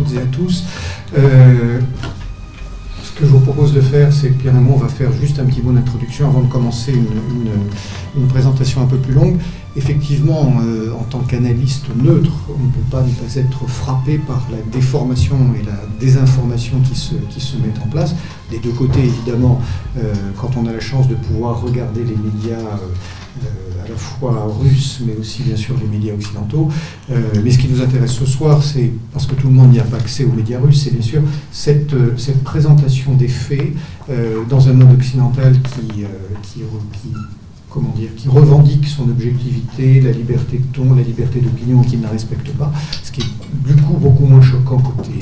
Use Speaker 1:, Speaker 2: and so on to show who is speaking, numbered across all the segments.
Speaker 1: toutes et à tous. Euh, ce que je vous propose de faire, c'est que moi, on va faire juste un petit mot d'introduction avant de commencer une, présentation un peu plus longue. Effectivement, euh, en tant qu'analyste neutre, on ne peut pas ne pas être frappé par la déformation et la désinformation qui se, qui se mettent en place. Des deux côtés, évidemment, euh, quand on a la chance de pouvoir regarder les médias à la fois russes, mais aussi bien sûr les médias occidentaux. Euh, mais ce qui nous intéresse ce soir, c'est, parce que tout le monde n'y a pas accès aux médias russes, c'est bien sûr cette, euh, cette présentation des faits euh, dans un monde occidental qui, qui, comment dire, qui revendique son objectivité, la liberté de ton, la liberté d'opinion, qui ne la respecte pas, ce qui est du coup beaucoup moins choquant côté,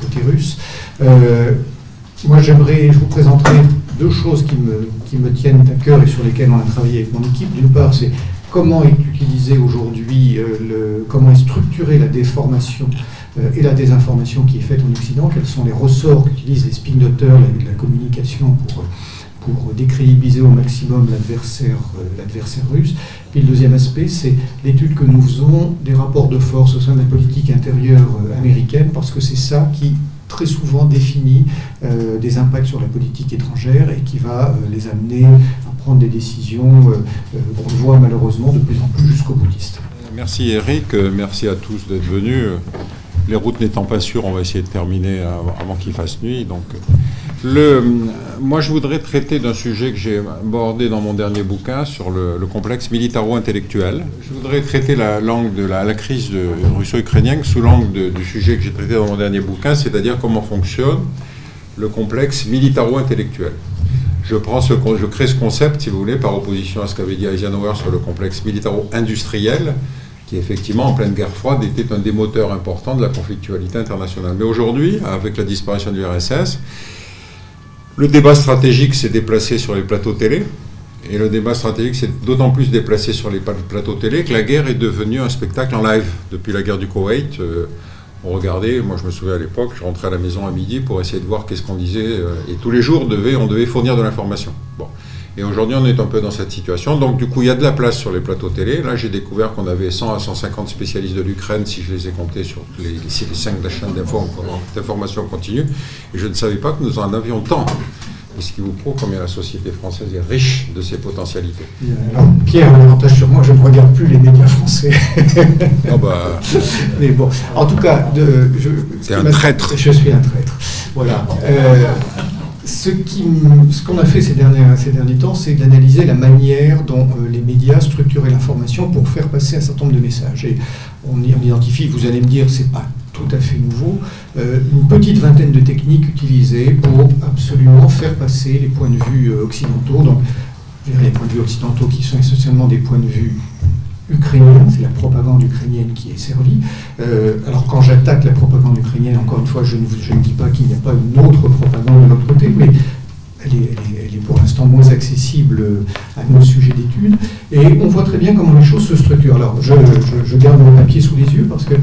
Speaker 1: côté russe. moi, j'aimerais, je vous présenterai deux choses qui me, tiennent à cœur et sur lesquelles on a travaillé avec mon équipe. D'une part, c'est comment est utilisé aujourd'hui, euh, comment est structurée la déformation euh, et la désinformation qui est faite en Occident, quels sont les ressorts qu'utilisent les spin doctors, la, la communication pour, décrédibiliser au maximum l'adversaire euh, russe. Et le deuxième aspect, c'est l'étude que nous faisons des rapports de force au sein de la politique intérieure américaine, parce que c'est ça qui très souvent définit euh, des impacts sur la politique étrangère et qui va euh, les amener à prendre des décisions euh, qu'on voit malheureusement de plus en plus jusqu'au boutiste.
Speaker 2: Merci Eric, merci à tous d'être venus. Les routes n'étant pas sûres, on va essayer de terminer avant qu'il fasse nuit. Donc, moi, je voudrais traiter d'un sujet que j'ai abordé dans mon dernier bouquin sur le, complexe militaro-intellectuel. Je voudrais traiter la langue de la, crise russo-ukrainienne sous l'angle du sujet que j'ai traité dans mon dernier bouquin, c'est-à-dire comment fonctionne le complexe militaro-intellectuel. Je, je crée ce concept, si vous voulez, par opposition à ce qu'avait dit Eisenhower sur le complexe militaro-industriel, qui effectivement, en pleine guerre froide, était un des moteurs importants de la conflictualité internationale. Mais aujourd'hui, avec la disparition du RSS, le débat stratégique s'est déplacé sur les plateaux télé. Et le débat stratégique s'est d'autant plus déplacé sur les plateaux télé que la guerre est devenue un spectacle en live. Depuis la guerre du Koweït, euh, on regardait, moi je me souviens à l'époque, je rentrais à la maison à midi pour essayer de voir qu'est-ce qu'on disait. Euh, et tous les jours, on devait fournir de l'information. Et aujourd'hui, on est un peu dans cette situation. Donc, du coup, il y a de la place sur les plateaux télé. Là, j'ai découvert qu'on avait 100 à 150 spécialistes de l'Ukraine, si je les ai comptés sur les, les, les 5 de la chaîne d'information continue. Et je ne savais pas que nous en avions tant. Et ce qui vous prouve combien la société française est riche de ses potentialités.
Speaker 1: Alors, Pierre, un avantage sur moi, je ne regarde plus les médias français.
Speaker 2: oh bah...
Speaker 1: Mais bon, en tout cas, de,
Speaker 2: c'est un traître.
Speaker 1: Je suis un traître. Voilà. Euh, ce qu'on a fait ces derniers, temps, c'est d'analyser la manière dont euh, les médias structuraient l'information pour faire passer un certain nombre de messages. Et on, identifie, vous allez me dire, c'est pas tout à fait nouveau, euh, une petite vingtaine de techniques utilisées pour absolument faire passer les points de vue euh, occidentaux. Donc, les points de vue occidentaux qui sont essentiellement des points de vue ukrainienne, c'est la propagande ukrainienne qui est servie. Euh, alors quand j'attaque la propagande ukrainienne, encore une fois, je ne, dis pas qu'il n'y a pas une autre propagande de l'autre côté, mais elle est, pour l'instant moins accessible à nos sujets d'études. Et on voit très bien comment les choses se structurent. Alors je garde mon papier sous les yeux parce que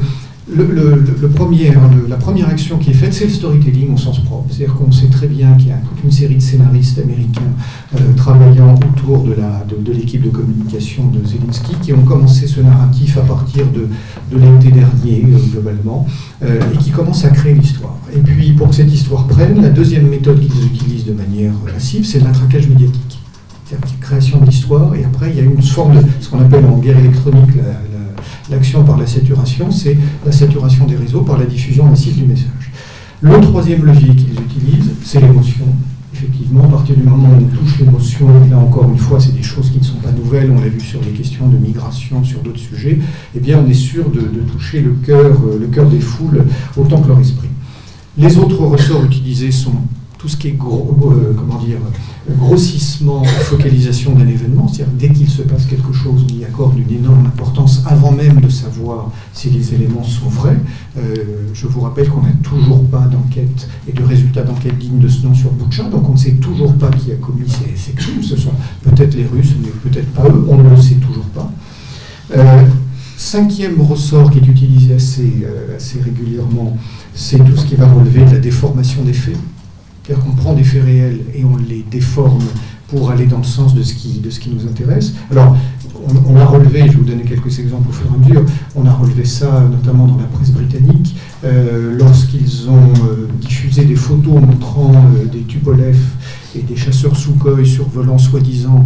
Speaker 1: le, premier, hein, la première action qui est faite, c'est le storytelling au sens propre. C'est-à-dire qu'on sait très bien qu'il y a toute une série de scénaristes américains euh, travaillant autour de, de, l'équipe de communication de Zelensky qui ont commencé ce narratif à partir de, de l'été dernier, euh, globalement, euh, et qui commencent à créer l'histoire. Et puis, pour que cette histoire prenne, la deuxième méthode qu'ils utilisent de manière massive, c'est le médiatique. C'est-à-dire création d'histoire, et après, il y a une forme de ce qu'on appelle en guerre électronique la L'action par la saturation, c'est la saturation des réseaux par la diffusion massive du message. Le troisième levier qu'ils utilisent, c'est l'émotion. Effectivement, à partir du moment où on touche l'émotion, là encore une fois, c'est des choses qui ne sont pas nouvelles, on l'a vu sur les questions de migration, sur d'autres sujets, eh bien on est sûr de, toucher le cœur, euh, le cœur des foules autant que leur esprit. Les autres ressorts utilisés sont tout ce qui est gros, euh, comment dire, grossissement, focalisation d'un événement, c'est-à-dire dès qu'il se passe quelque chose, on y accorde une énorme importance avant même de savoir si les éléments sont vrais. Euh, je vous rappelle qu'on n'a toujours pas d'enquête et de résultats d'enquête dignes de ce nom sur Boucha, donc on ne sait toujours pas qui a commis ces, crimes. Ce sont peut-être les Russes, mais peut-être pas eux, on ne le sait toujours pas. Euh, cinquième ressort qui est utilisé assez, assez régulièrement, c'est tout ce qui va relever de la déformation des faits. C'est-à-dire qu'on prend des faits réels et on les déforme pour aller dans le sens de ce qui, nous intéresse. Alors, on, a relevé, je vais vous donner quelques exemples au fur et à mesure, on a relevé ça notamment dans la presse britannique, euh, lorsqu'ils ont euh, diffusé des photos montrant euh, des Tupolev et des chasseurs Sukhoi survolant soi-disant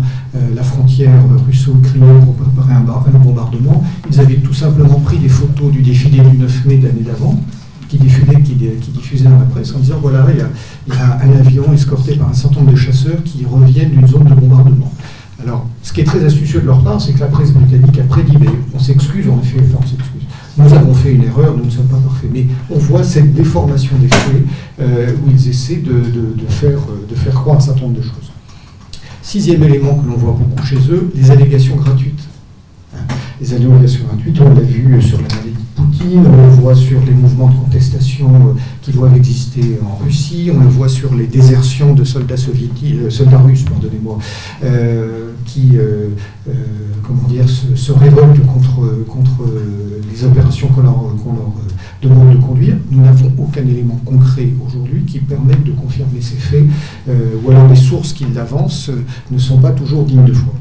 Speaker 1: la frontière russo-ukrainienne pour préparer un, bombardement, ils avaient tout simplement pris des photos du défilé du 9 mai de l'année d'avant, qui qui, diffusait dans la presse en disant voilà, il y, a, un avion escorté par un certain nombre de chasseurs qui reviennent d'une zone de bombardement. Alors, ce qui est très astucieux de leur part, c'est que la presse britannique a prédit, mais on s'excuse, on fait, enfin, on s'excuse. Nous avons fait une erreur, nous ne sommes pas parfaits, mais on voit cette déformation des faits euh, où ils essaient de, faire, de faire croire un certain nombre de choses. Sixième élément que l'on voit beaucoup chez eux, les allégations gratuites. Hein, les allégations gratuites, on l'a vu sur la Poutine, on le voit sur les mouvements de contestation euh, qui doivent exister en Russie, on le voit sur les désertions de soldats soviétiques, euh, soldats russes, pardonnez-moi, euh, qui, comment dire, se, révoltent contre, contre les opérations qu'on leur, demande de conduire. Nous n'avons aucun élément concret aujourd'hui qui permette de confirmer ces faits, ou alors les sources qui l'avancent ne sont pas toujours dignes de foi.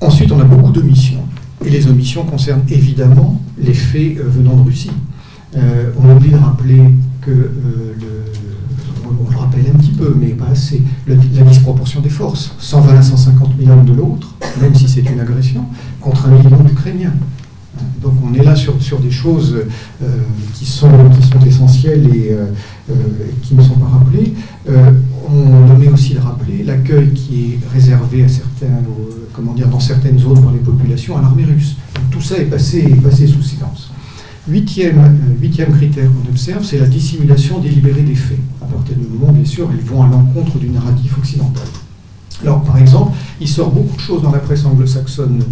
Speaker 1: Ensuite, on a beaucoup de missions. Et les omissions concernent évidemment les faits euh, venant de Russie. Euh, on oublie de rappeler que, euh, on le rappelle un petit peu, mais pas assez, la disproportion des forces. 120 à 150 000 hommes de l'autre, même si c'est une agression, contre un million d'Ukrainiens. Donc on est là sur, des choses qui, sont, essentielles et qui ne sont pas rappelées. on met aussi de rappeler l'accueil qui est réservé à certains comment dire, dans certaines zones dans les populations à l'armée russe. tout ça est passé, passé sous silence. Huitième, euh, huitième critère qu'on observe, c'est la dissimulation délibérée des faits. À partir du moment, bien sûr, ils vont à l'encontre du narratif occidental. Alors, par exemple, il sort beaucoup de choses dans la presse anglo-saxonne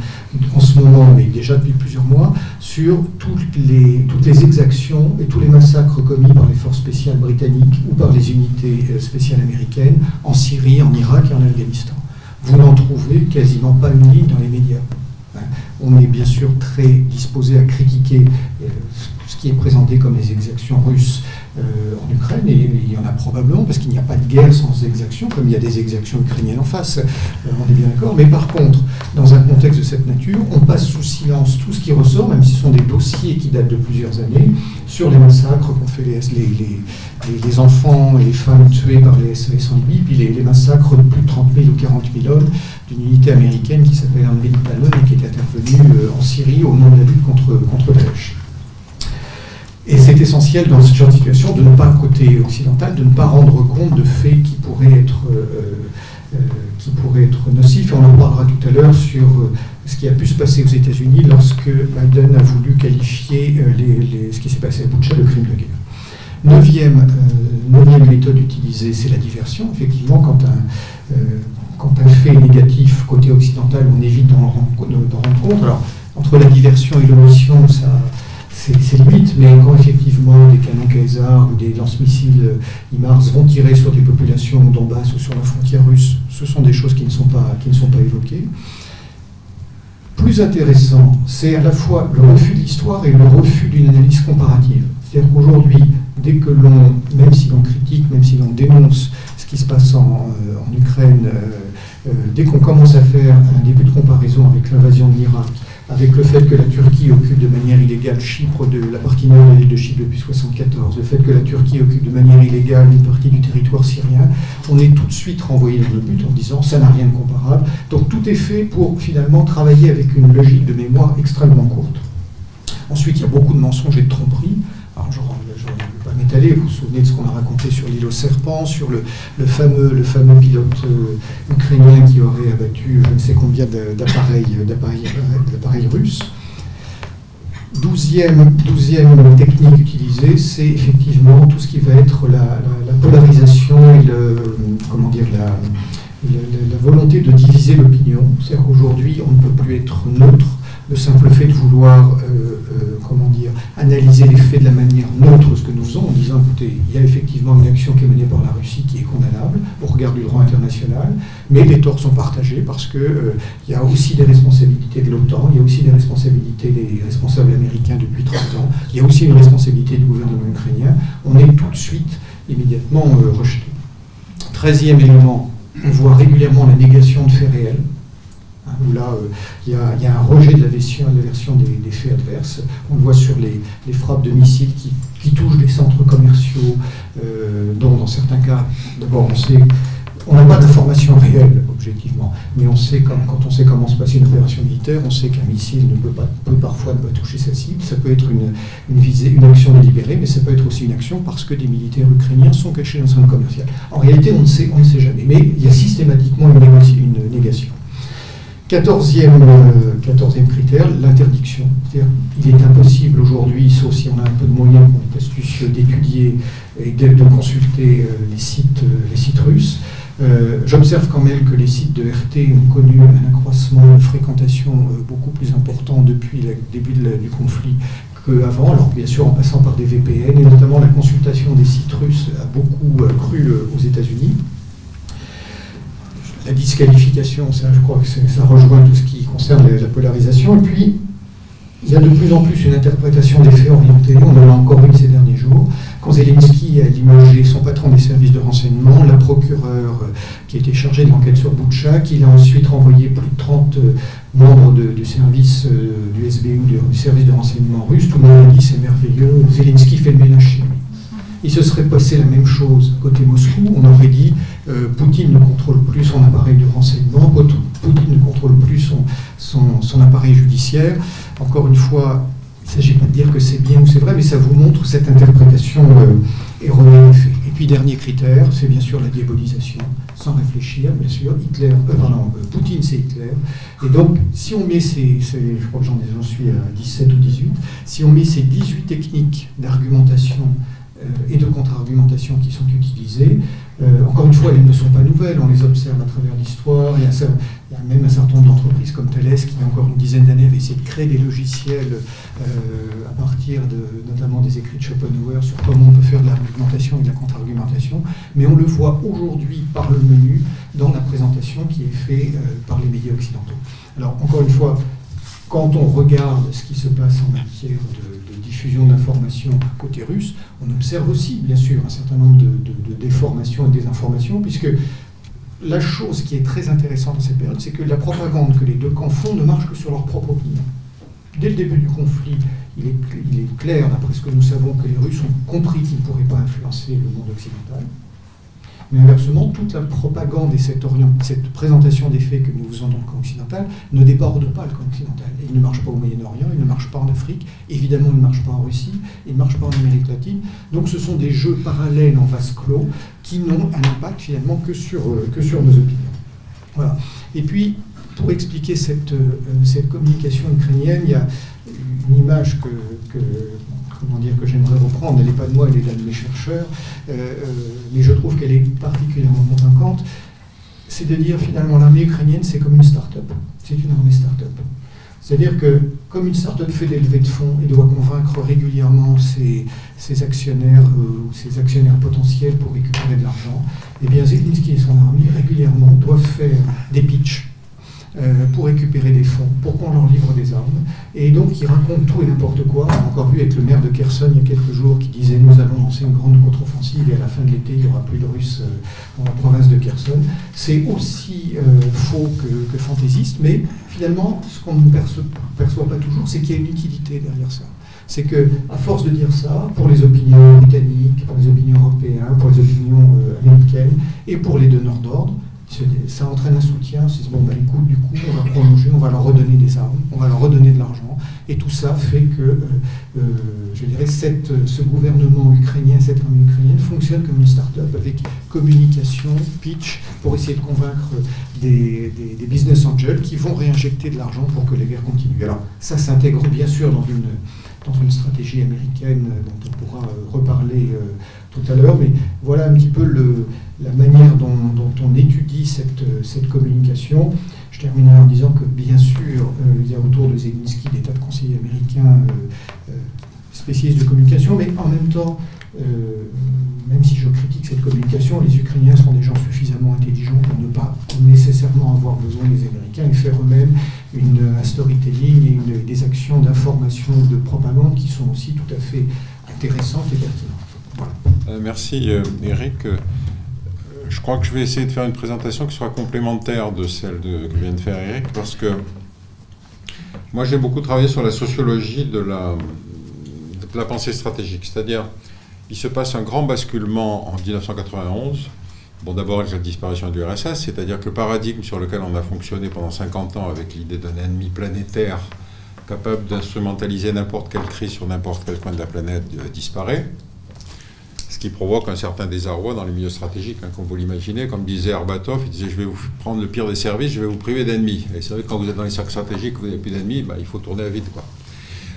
Speaker 1: en ce moment, mais déjà depuis plusieurs mois, sur toutes les, toutes les exactions et tous les massacres commis par les forces spéciales britanniques ou par les unités euh, spéciales américaines en Syrie, en Irak et en Afghanistan vous n'en trouvez quasiment pas une ligne dans les médias. Hein. On est bien sûr très disposé à critiquer euh, ce qui est présenté comme les exactions russes en Ukraine, et il y en a probablement, parce qu'il n'y a pas de guerre sans exactions, comme il y a des exactions ukrainiennes en face, euh, on est bien d'accord. Mais par contre, dans un contexte de cette nature, on passe sous silence tout ce qui ressort, même si ce sont des dossiers qui datent de plusieurs années, sur les massacres qu'ont fait les, enfants et les femmes tués par les SAS en puis les, massacres de plus de 30 000 ou 40 000 hommes d'une unité américaine qui s'appelle André Talon et qui était intervenue euh, en Syrie au nom de la lutte contre, contre Daesh. Et c'est essentiel dans ce genre de situation de ne pas, côté occidental, de ne pas rendre compte de faits qui pourraient être, euh, euh, qui pourraient être nocifs. Et on en parlera tout à l'heure sur euh, ce qui a pu se passer aux États-Unis lorsque Biden a voulu qualifier ce qui s'est passé à Butcha de crime de guerre. Neuvième, neuvième méthode utilisée, c'est la diversion. Effectivement, quand un, quand un fait est négatif côté occidental, on évite d'en rendre compte. Alors, entre la diversion et l'omission, ça c'est limite, mais quand effectivement des canons Kaiser ou des lance-missiles euh, IMARS vont tirer sur des populations au Donbass ou sur la frontière russe, ce sont des choses qui ne sont pas, qui ne sont pas évoquées. Plus intéressant, c'est à la fois le refus de l'histoire et le refus d'une analyse comparative. C'est-à-dire qu'aujourd'hui, dès que l'on, même si l'on critique, même si l'on dénonce ce qui se passe en, euh, Ukraine, euh, dès qu'on commence à faire un début de comparaison avec l'invasion de l'Irak, avec le fait que la Turquie occupe de manière illégale Chypre, de la partie nord de l'île de Chypre depuis 1974, le fait que la Turquie occupe de manière illégale une partie du territoire syrien, on est tout de suite renvoyé dans le but en disant ça n'a rien de comparable. Donc tout est fait pour finalement travailler avec une logique de mémoire extrêmement courte. Ensuite, il y a beaucoup de mensonges et de tromperies. Alors, je m'étaler. Vous vous souvenez de ce qu'on a raconté sur l'île aux serpents, sur le, fameux, pilote euh, ukrainien qui aurait abattu je ne sais combien d'appareils, d'appareils russes. Douzième, technique utilisée, c'est effectivement tout ce qui va être la, polarisation et la, la volonté de diviser l'opinion. C'est-à-dire qu'aujourd'hui, on ne peut plus être neutre le simple fait de vouloir, euh, euh, comment dire, analyser les faits de la manière neutre, ce que nous faisons, en disant, écoutez, il y a effectivement une action qui est menée par la Russie qui est condamnable au regard du droit international, mais les torts sont partagés parce qu'il euh, y a aussi des responsabilités de l'OTAN, il y a aussi des responsabilités des responsables américains depuis 30 ans, il y a aussi une responsabilité du gouvernement ukrainien. On est tout de suite, immédiatement rejeté. Treizième élément On voit régulièrement la négation de faits réels, où là, il y, a un rejet de la version, des, faits adverses. On le voit sur les, frappes de missiles qui, touchent des centres commerciaux, dont dans certains cas, d'abord on sait on n'a pas d'informations réelles, objectivement, mais on sait quand, quand, on sait comment se passe une opération militaire, on sait qu'un missile ne peut, pas, parfois ne pas toucher sa cible. Ça peut être une, action délibérée, mais ça peut être aussi une action parce que des militaires ukrainiens sont cachés dans un centre commercial. En réalité, on ne sait, on ne sait jamais, mais il y a systématiquement une négation. Quatorzième, euh, quatorzième critère, l'interdiction. Il est impossible aujourd'hui, sauf si on a un peu de moyens, astucieux, d'étudier et de, consulter euh, les, sites, euh, les sites russes. J'observe quand même que les sites de RT ont connu un accroissement de fréquentation beaucoup plus important depuis le début du conflit qu'avant, alors bien sûr en passant par des VPN, et notamment la consultation des sites russes a beaucoup cru aux États-Unis. La disqualification, ça, je crois que ça rejoint tout ce qui concerne la polarisation. Et puis, il y a de plus en plus une interprétation des faits orientés. On en a encore une ces derniers jours. Quand Zelensky a limogé son patron des services de renseignement, la procureure euh, qui était chargée de l'enquête sur Boutcha, qu'il a ensuite renvoyé plus de 30 euh, membres du service euh, du SBU, du service de renseignement russe, tout le monde a dit c'est merveilleux, Zelensky fait le ménage chez lui. Il se serait passé la même chose côté Moscou. On aurait dit Poutine ne contrôle plus son appareil de renseignement, Poutine ne contrôle plus son, appareil judiciaire. Encore une fois, il ne s'agit pas de dire que c'est bien ou c'est vrai, mais ça vous montre cette interprétation euh, erronée. Et puis, dernier critère, c'est bien sûr la diabolisation, sans réfléchir, bien sûr. Hitler, euh, euh, Poutine, c'est Hitler. Et donc, si on met ces, je crois que j'en suis à 17 ou 18, si on met ces 18 techniques d'argumentation et de contre-argumentation qui sont utilisées, euh, encore une fois, elles ne sont pas nouvelles, on les observe à travers l'histoire. Il, y a même un certain nombre d'entreprises comme Thales qui, encore une dizaine d'années, avaient essayé de créer des logiciels euh, à partir de, notamment des écrits de Schopenhauer sur comment on peut faire de l'argumentation et de la contre-argumentation. Mais on le voit aujourd'hui par le menu dans la présentation qui est faite euh, par les médias occidentaux. Alors, encore une fois, quand on regarde ce qui se passe en matière de, diffusion d'informations côté russe, on observe aussi, bien sûr, un certain nombre de, déformations et des informations, puisque la chose qui est très intéressante dans cette période, c'est que la propagande que les deux camps font ne marche que sur leur propre opinion. Dès le début du conflit, il est clair, d'après ce que nous savons, que les Russes ont compris qu'ils ne pourraient pas influencer le monde occidental. Mais inversement, toute la propagande et cette, présentation des faits que nous faisons dans le camp occidental ne déborde pas le camp occidental. il ne marche pas au Moyen-Orient, il ne marche pas en Afrique, évidemment il ne marche pas en Russie, il ne marche pas en Amérique latine. Donc ce sont des jeux parallèles en vase clos qui n'ont un impact finalement que sur, euh, que sur nos opinions. Voilà. Et puis, pour expliquer cette, euh, cette communication ukrainienne, il y a une image que comment dire, que j'aimerais reprendre. Elle n'est pas de moi, elle est de mes chercheurs, euh, euh, mais je trouve qu'elle est particulièrement convaincante. C'est de dire finalement l'armée ukrainienne, c'est comme une start-up. C'est une armée start-up. C'est-à-dire que comme une start-up fait des levées de fonds et doit convaincre régulièrement ses, actionnaires euh, ou ses actionnaires potentiels pour récupérer de l'argent, eh bien Zelensky et son armée régulièrement doivent faire des pitchs euh, pour récupérer des fonds, pour qu'on leur livre des armes. Et donc ils racontent tout et n'importe quoi. On a encore vu avec le maire de Kherson il y a quelques jours qui disait nous allons lancer une grande contre-offensive et à la fin de l'été il n'y aura plus de Russes euh, dans la province de Kherson. C'est aussi euh, faux que, fantaisiste, mais finalement ce qu'on ne perçoit, pas toujours, c'est qu'il y a une utilité derrière ça c'est que à force de dire ça, pour les opinions britanniques, pour les opinions européennes, pour les opinions américaines et pour les donneurs d'ordre, ça entraîne un soutien, c'est bon, ben, écoute, du coup, on va prolonger, on va leur redonner des armes, on va leur redonner de l'argent, et tout ça fait que, euh, euh, je dirais, cette, ce gouvernement ukrainien, cette armée ukrainienne fonctionne comme une start-up avec communication, pitch, pour essayer de convaincre des, business angels qui vont réinjecter de l'argent pour que la guerre continue. Alors, ça s'intègre bien sûr dans une, dans une stratégie américaine dont on pourra euh, reparler tout à l'heure, mais voilà un petit peu la manière dont, on étudie cette, cette, communication. Je terminerai en disant que, bien sûr, euh, il y a autour de Zelensky des tas de conseillers américains euh, euh, spécialistes de communication, mais en même temps, même si je critique cette communication, les Ukrainiens sont des gens suffisamment intelligents pour ne pas nécessairement avoir besoin des Américains et faire eux-mêmes une, un storytelling et des actions d'information ou de propagande qui sont aussi tout à fait intéressantes et pertinentes.
Speaker 2: Merci Eric je crois que je vais essayer de faire une présentation qui sera complémentaire de celle que vient de faire Eric, parce que moi j'ai beaucoup travaillé sur la sociologie de la, pensée stratégique. C'est-à-dire, il se passe un grand basculement en 1991. Bon, d'abord avec la disparition du RSS, c'est-à-dire que le paradigme sur lequel on a fonctionné pendant 50 ans avec l'idée d'un ennemi planétaire capable d'instrumentaliser n'importe quelle crise sur n'importe quel coin de la planète euh, disparaît qui provoque un certain désarroi dans les milieux stratégiques, hein, comme vous l'imaginez. Comme disait Arbatov, il disait Je vais vous prendre le pire des services, je vais vous priver d'ennemis. Et c'est vrai que quand vous êtes dans les cercles stratégiques, vous n'avez plus d'ennemis, bah, il faut tourner à vide.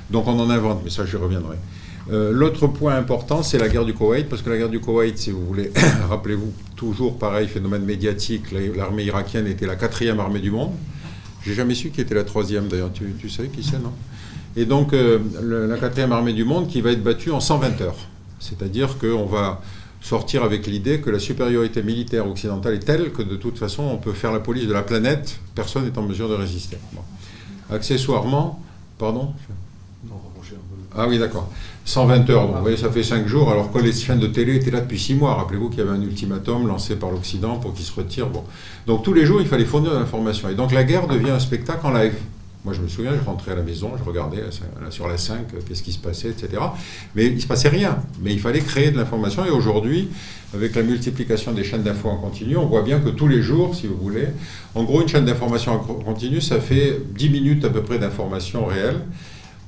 Speaker 2: Donc on en invente, mais ça, j'y reviendrai. Euh, l'autre point important, c'est la guerre du Koweït, parce que la guerre du Koweït, si vous voulez, rappelez-vous, toujours pareil, phénomène médiatique, l'armée irakienne était la quatrième armée du monde. J'ai jamais su qui était la troisième, d'ailleurs. Tu, tu sais qui c'est, non? Et donc, euh, la quatrième armée du monde qui va être battue en 120 heures. C'est-à-dire qu'on va sortir avec l'idée que la supériorité militaire occidentale est telle que de toute façon on peut faire la police de la planète, personne n'est en mesure de résister. Accessoirement, pardon? Ah oui, d'accord. 120 heures, donc vous voyez, ça fait 5 jours, alors que les chaînes de télé étaient là depuis 6 mois. Rappelez-vous qu'il y avait un ultimatum lancé par l'Occident pour qu'ils se retirent. Bon. Donc tous les jours, il fallait fournir de l'information. Et donc la guerre devient un spectacle en live. Moi, je me souviens, je rentrais à la maison, je regardais sur la 5, qu'est-ce qui se passait, etc. Mais il ne se passait rien. Mais il fallait créer de l'information. Et aujourd'hui, avec la multiplication des chaînes d'infos en continu, on voit bien que tous les jours, si vous voulez, en gros, une chaîne d'information en continu, ça fait 10 minutes à peu près d'information réelle.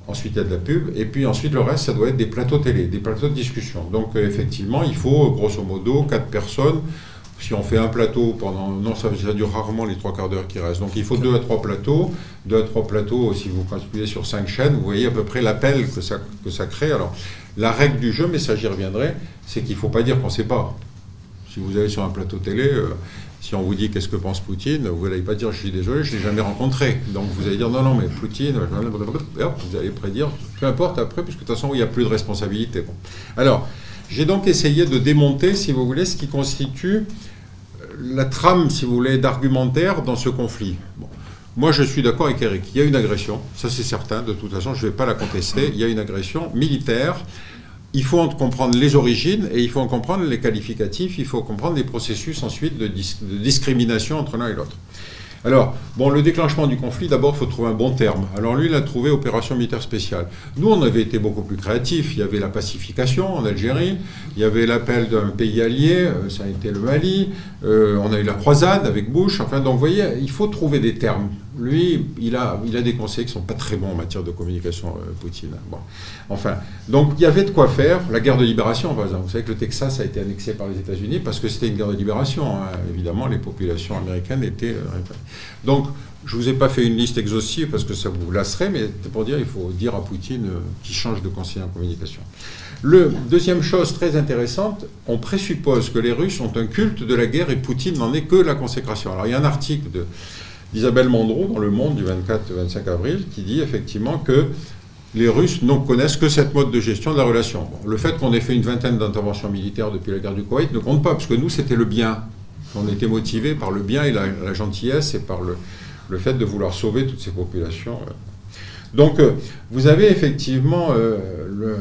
Speaker 2: Ensuite, il y a de la pub. Et puis ensuite, le reste, ça doit être des plateaux télé, des plateaux de discussion. Donc, euh, effectivement, il faut, grosso modo, 4 personnes si on fait un plateau pendant. Non, ça, dure rarement les trois quarts d'heure qui restent. Donc il faut deux à trois plateaux. Deux à trois plateaux, si vous calculez sur cinq chaînes, vous voyez à peu près l'appel que ça, que ça crée. Alors, la règle du jeu, mais ça j'y reviendrai, c'est qu'il ne faut pas dire qu'on ne sait pas. Si vous allez sur un plateau télé, euh, si on vous dit qu'est-ce que pense Poutine, vous n'allez pas dire je suis désolé, je ne l'ai jamais rencontré. Donc vous allez dire non, non, mais Poutine, vous allez prédire, peu importe après, puisque de toute façon, il n'y a plus de responsabilité. Alors, j'ai donc essayé de démonter, si vous voulez, ce qui constitue euh, la trame, si vous voulez, d'argumentaire dans ce conflit. Moi, je suis d'accord avec Eric. Il y a une agression, ça c'est certain, de toute façon, je ne vais pas la contester. Il y a une agression militaire. Il faut en comprendre les origines et il faut en comprendre les qualificatifs. Il faut comprendre les processus ensuite de, de discrimination entre l'un et l'autre. Alors, bon, le déclenchement du conflit, d'abord, il faut trouver un bon terme. Alors lui, il a trouvé opération militaire spéciale. Nous, on avait été beaucoup plus créatifs. Il y avait la pacification en Algérie, il y avait l'appel d'un pays allié, euh, ça a été le Mali, euh, on a eu la croisade avec Bush. Enfin, donc, vous voyez, il faut trouver des termes. Lui, il a, a des conseils qui ne sont pas très bons en matière de communication, euh, Poutine. Enfin, donc il y avait de quoi faire. La guerre de libération, par exemple. Vous savez que le Texas a été annexé par les États-Unis parce que c'était une guerre de libération. Hein. Évidemment, les populations américaines étaient. donc, je ne vous ai pas fait une liste exhaustive parce que ça vous lasserait, mais c'est pour dire il faut dire à Poutine qu'il change de conseiller en communication. Le deuxième chose très intéressante, on présuppose que les Russes ont un culte de la guerre et Poutine n'en est que la consécration. Alors il y a un article d'Isabelle Mondreau dans Le Monde du 24-25 avril qui dit effectivement que les Russes ne connaissent que cette mode de gestion de la relation. le fait qu'on ait fait une vingtaine d'interventions militaires depuis la guerre du Koweït ne compte pas, parce que nous, c'était le bien. On était motivés par le bien et la, gentillesse et par le, le, fait de vouloir sauver toutes ces populations. Donc, euh, vous avez effectivement euh, le,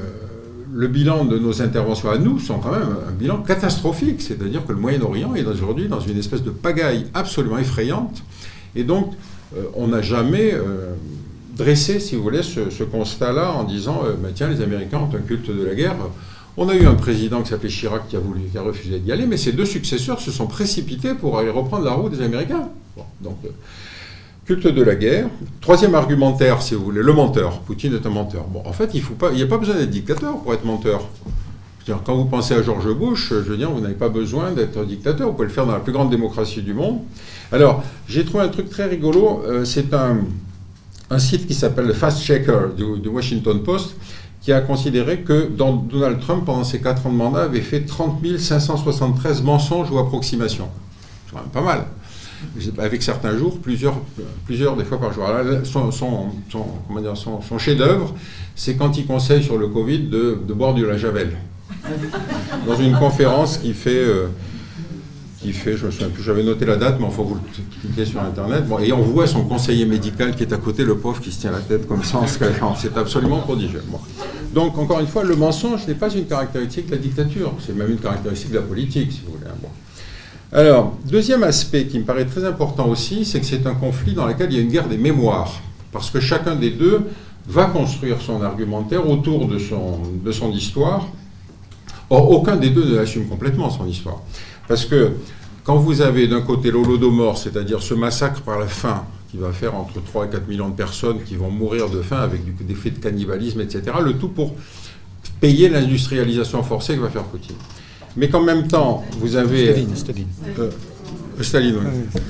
Speaker 2: le, bilan de nos interventions à nous sont quand même un bilan catastrophique, c'est-à-dire que le Moyen-Orient est aujourd'hui dans une espèce de pagaille absolument effrayante, et donc euh, on n'a jamais dresser, si vous voulez, ce, constat-là en disant euh, bah, tiens, les Américains ont un culte de la guerre. On a eu un président qui s'appelait Chirac qui a, voulu, qui a refusé d'y aller, mais ses deux successeurs se sont précipités pour aller reprendre la roue des Américains. donc, euh, culte de la guerre. Troisième argumentaire, si vous voulez, le menteur. Poutine est un menteur. Bon, en fait, il n'y a pas besoin d'être dictateur pour être menteur. Quand vous pensez à George Bush, je veux dire, vous n'avez pas besoin d'être dictateur, vous pouvez le faire dans la plus grande démocratie du monde. Alors, j'ai trouvé un truc très rigolo, euh, c'est un, site qui s'appelle le Fast Checker du, Washington Post, qui a considéré que Donald Trump, pendant ses quatre ans de mandat, avait fait 30 573 mensonges ou approximations. C'est quand même pas mal. Avec certains jours, plusieurs, plusieurs des fois par jour. son, son, son, chef-d'œuvre, c'est quand il conseille sur le Covid de, boire du la javel. Dans une conférence qui fait. Euh, fait, je me souviens plus, j'avais noté la date, mais enfin vous le sur Internet. Bon, et on voit son conseiller médical qui est à côté, le pauvre qui se tient la tête comme ça en se cachant. C'est absolument prodigieux. Donc, encore une fois, le mensonge n'est pas une caractéristique de la dictature, c'est même une caractéristique de la politique, si vous voulez. Bon. Alors, deuxième aspect qui me paraît très important aussi, c'est que c'est un conflit dans lequel il y a une guerre des mémoires. Parce que chacun des deux va construire son argumentaire autour de son, de son histoire. Or, aucun des deux ne l'assume complètement, son histoire. Parce que quand vous avez d'un côté l'holodomor, c'est-à-dire ce massacre par la faim, qui va faire entre 3 et 4 millions de personnes qui vont mourir de faim avec des faits de cannibalisme, etc., le tout pour payer l'industrialisation forcée que va faire Poutine. Mais qu'en même temps, vous avez...
Speaker 1: Staline, Staline.
Speaker 2: Euh, Staline, oui.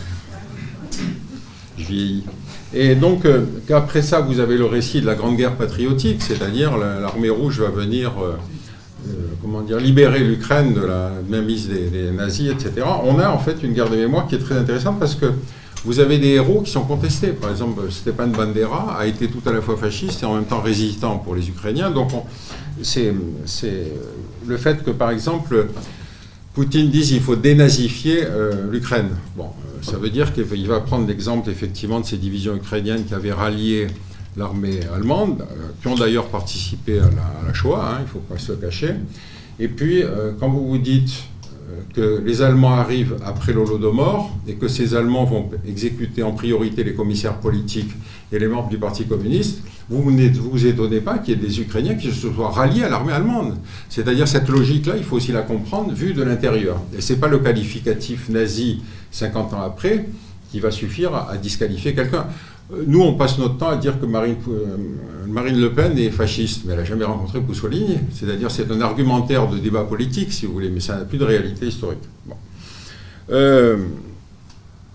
Speaker 2: Je vieillis. Et donc, euh, qu'après ça, vous avez le récit de la Grande Guerre patriotique, c'est-à-dire l'armée rouge va venir, euh, euh, comment dire, libérer l'Ukraine de la mainmise des, des, nazis, etc. On a en fait une guerre de mémoire qui est très intéressante parce que vous avez des héros qui sont contestés. Par exemple, Stepan Bandera a été tout à la fois fasciste et en même temps résistant pour les Ukrainiens. Donc, c'est le fait que, par exemple, Poutine dise qu'il faut dénazifier euh, l'Ukraine. Bon, euh, ça veut dire qu'il va prendre l'exemple effectivement de ces divisions ukrainiennes qui avaient rallié l'armée allemande, euh, qui ont d'ailleurs participé à la, Shoah, hein, il ne faut pas se le cacher. Et puis, euh, quand vous vous dites que les Allemands arrivent après l'Holodomor et que ces Allemands vont exécuter en priorité les commissaires politiques et les membres du Parti communiste, vous ne vous étonnez pas qu'il y ait des Ukrainiens qui se soient ralliés à l'armée allemande. C'est-à-dire cette logique-là, il faut aussi la comprendre vue de l'intérieur. Et ce n'est pas le qualificatif nazi 50 ans après qui va suffire à disqualifier quelqu'un. Nous, on passe notre temps à dire que Marine, euh, Le Pen est fasciste, mais elle n'a jamais rencontré Mussolini. C'est-à-dire c'est un argumentaire de débat politique, si vous voulez, mais ça n'a plus de réalité historique. Euh,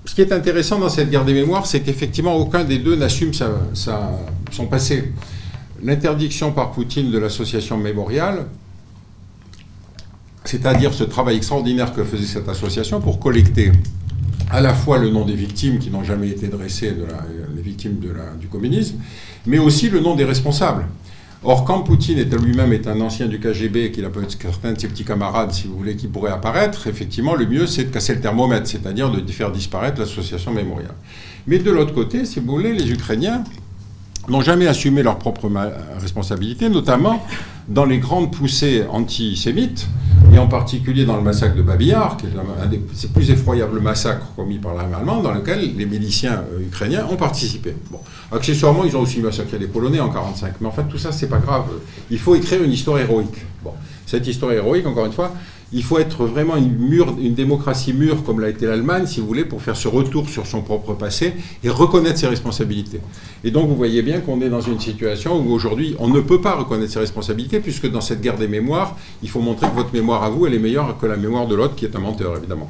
Speaker 2: ce qui est intéressant dans cette guerre des mémoires, c'est qu'effectivement, aucun des deux n'assume son passé. L'interdiction par Poutine de l'association mémoriale, c'est-à-dire ce travail extraordinaire que faisait cette association pour collecter à la fois le nom des victimes qui n'ont jamais été dressées, les victimes du communisme, mais aussi le nom des responsables. Or, quand Poutine lui-même est un ancien du KGB et qu'il a peut-être certains de ses petits camarades, si vous voulez, qui pourraient apparaître, effectivement, le mieux, c'est de casser le thermomètre, c'est-à-dire de faire disparaître l'association mémoriale. Mais de l'autre côté, si vous voulez, les Ukrainiens n'ont jamais assumé leur propre responsabilité, notamment dans les grandes poussées antisémites, et en particulier dans le massacre de Babillard, qui est un des plus effroyables massacres commis par l'armée allemande, dans lequel les miliciens euh, ukrainiens ont participé. Accessoirement, ils ont aussi massacré les Polonais en 1945, mais en fait, tout ça, c'est pas grave. Il faut écrire une histoire héroïque. Cette histoire héroïque, encore une fois, il faut être vraiment une, démocratie mûre comme l'a été l'Allemagne, si vous voulez, pour faire ce retour sur son propre passé et reconnaître ses responsabilités. Et donc vous voyez bien qu'on est dans une situation où aujourd'hui on ne peut pas reconnaître ses responsabilités puisque dans cette guerre des mémoires, il faut montrer que votre mémoire à vous, elle est meilleure que la mémoire de l'autre qui est un menteur, évidemment.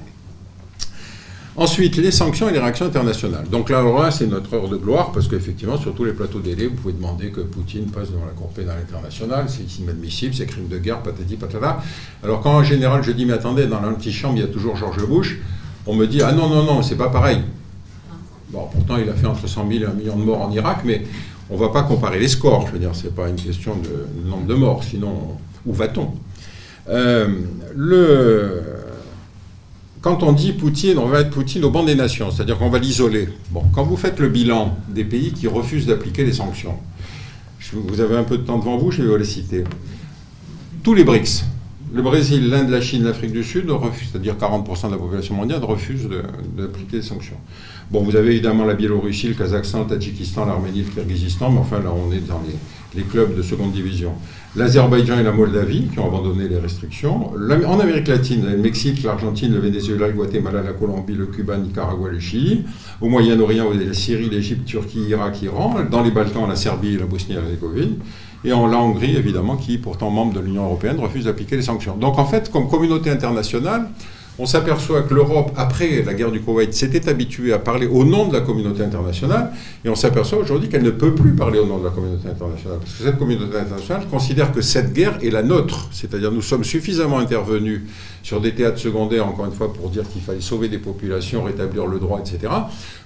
Speaker 2: Ensuite, les sanctions et les réactions internationales. Donc là, c'est notre heure de gloire, parce qu'effectivement, sur tous les plateaux télé, vous pouvez demander que Poutine passe devant la Cour pénale internationale, c'est inadmissible, c'est crime de guerre, patati patata. Alors quand en général je dis, mais attendez, dans l'antichambre, il y a toujours George Bush, on me dit, ah non, non, non, c'est pas pareil. Bon, pourtant, il a fait entre 100 000 et 1 million de morts en Irak, mais on ne va pas comparer les scores, je veux dire, c'est pas une question de nombre de morts, sinon, où va-t-on? Euh, le quand on dit Poutine, on va être Poutine au banc des nations, c'est-à-dire qu'on va l'isoler. Bon, quand vous faites le bilan des pays qui refusent d'appliquer les sanctions, vous avez un peu de temps devant vous, je vais vous les citer. Tous les BRICS, le Brésil, l'Inde, la Chine, l'Afrique du Sud c'est-à-dire 40% de la population mondiale refusent d'appliquer les sanctions. Bon, vous avez évidemment la Biélorussie, le Kazakhstan, le Tadjikistan, l'Arménie, le Kyrgyzstan, mais enfin là on est dans les, les clubs de seconde division l'Azerbaïdjan et la Moldavie, qui ont abandonné les restrictions. En Amérique latine, le Mexique, l'Argentine, le Venezuela, le Guatemala, la Colombie, le Cuba, Nicaragua, le Chili. Au Moyen-Orient, la Syrie, l'Égypte, Turquie, Irak, Iran. Dans les Balkans, la Serbie la Bosnie-Herzégovine. Et en la Hongrie, évidemment, qui, pourtant membre de l'Union européenne, refuse d'appliquer les sanctions. Donc en fait, comme communauté internationale, on s'aperçoit que l'Europe, après la guerre du Koweït, s'était habituée à parler au nom de la communauté internationale, et on s'aperçoit aujourd'hui qu'elle ne peut plus parler au nom de la communauté internationale, parce que cette communauté internationale considère que cette guerre est la nôtre, c'est-à-dire nous sommes suffisamment intervenus sur des théâtres secondaires, encore une fois, pour dire qu'il fallait sauver des populations, rétablir le droit, etc.,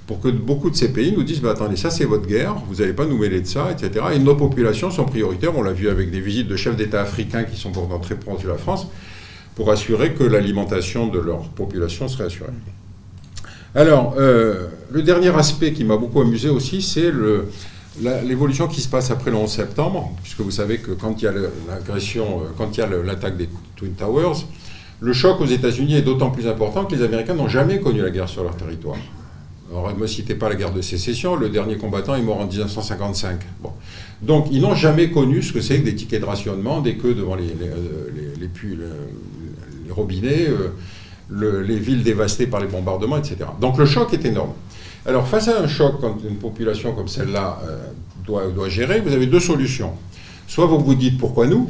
Speaker 2: pour que beaucoup de ces pays nous disent, bah, attendez, ça c'est votre guerre, vous n'allez pas nous mêler de ça, etc. Et nos populations sont prioritaires, on l'a vu avec des visites de chefs d'État africains qui sont pourtant très proches de la France, pour assurer que l'alimentation de leur population serait assurée. Alors, euh, le dernier aspect qui m'a beaucoup amusé aussi, c'est l'évolution qui se passe après le 11 septembre, puisque vous savez que quand il y a l'agression, euh, quand il y a l'attaque des Twin Towers, Le choc aux États-Unis est d'autant plus important que les Américains n'ont jamais connu la guerre sur leur territoire. Alors, ne me citez pas la guerre de sécession, le dernier combattant est mort en 1955. Bon. Donc, ils n'ont jamais connu ce que c'est que des tickets de rationnement, des queues devant les, les, puits, les robinets, les villes dévastées par les bombardements, etc. Donc, le choc est énorme. Alors, face à un choc, quand une population comme celle-là doit, doit gérer, vous avez deux solutions. Soit vous vous dites pourquoi nous,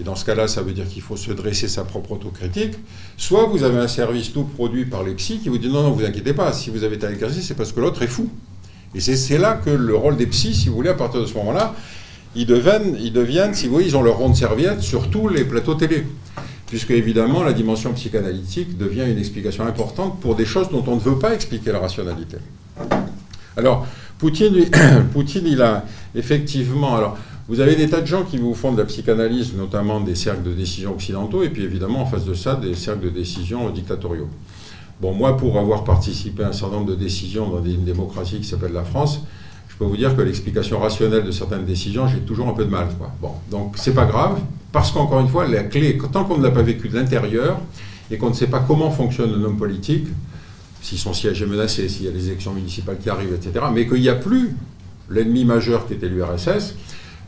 Speaker 2: et dans ce cas-là, ça veut dire qu'il faut se dresser sa propre autocritique. Soit vous avez un service tout produit par les psys qui vous dit non, non, vous inquiétez pas, si vous avez tel exercice, c'est parce que l'autre est fou. Et c'est là que le rôle des psys, si vous voulez, à partir de ce moment-là, ils deviennent, ils deviennent, si vous voulez, ils ont leur ronde serviette sur tous les plateaux télé. Puisque, évidemment, la dimension psychanalytique devient une explication importante pour des choses dont on ne veut pas expliquer la rationalité. Alors, Poutine, Poutine il a effectivement. Alors, vous avez des tas de gens qui vous font de la psychanalyse, notamment des cercles de décision occidentaux, et puis évidemment en face de ça, des cercles de décision dictatoriaux. Bon, moi, pour avoir participé à un certain nombre de décisions dans une démocratie qui s'appelle la France, je peux vous dire que l'explication rationnelle de certaines décisions, j'ai toujours un peu de mal. Quoi. Bon, donc c'est pas grave, parce qu'encore une fois, la clé, tant qu'on ne l'a pas vécu de l'intérieur, et qu'on ne sait pas comment fonctionne un homme politique, si son siège est menacé, s'il y a les élections municipales qui arrivent, etc., mais qu'il n'y a plus l'ennemi majeur qui était l'URSS,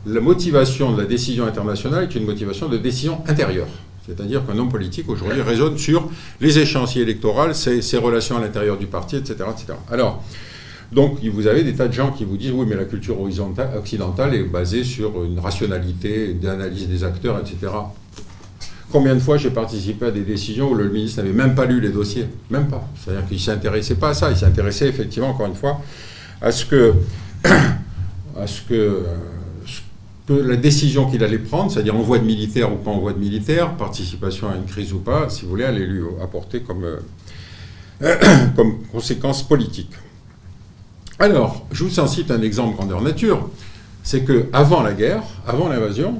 Speaker 2: la motivation de la décision internationale est une motivation de décision intérieure. C'est-à-dire qu'un homme politique aujourd'hui raisonne sur les échéanciers électoraux, ses, relations à l'intérieur du parti, etc., etc. Alors, donc vous avez des tas de gens qui vous disent oui, mais la culture occidentale est basée sur une rationalité, une analyse des acteurs, etc. Combien de fois j'ai participé à des décisions où le ministre n'avait même pas lu les dossiers? Même pas. C'est-à-dire qu'il ne s'intéressait pas à ça. Il s'intéressait effectivement, encore une fois, à ce que, à ce que euh, la décision qu'il allait prendre, c'est-à-dire envoi de militaires ou pas envoi de militaires, participation à une crise ou pas, si vous voulez, allait lui apporter comme, euh, comme conséquence politique. Alors, je vous en cite un exemple grandeur nature, c'est que avant la guerre, avant l'invasion,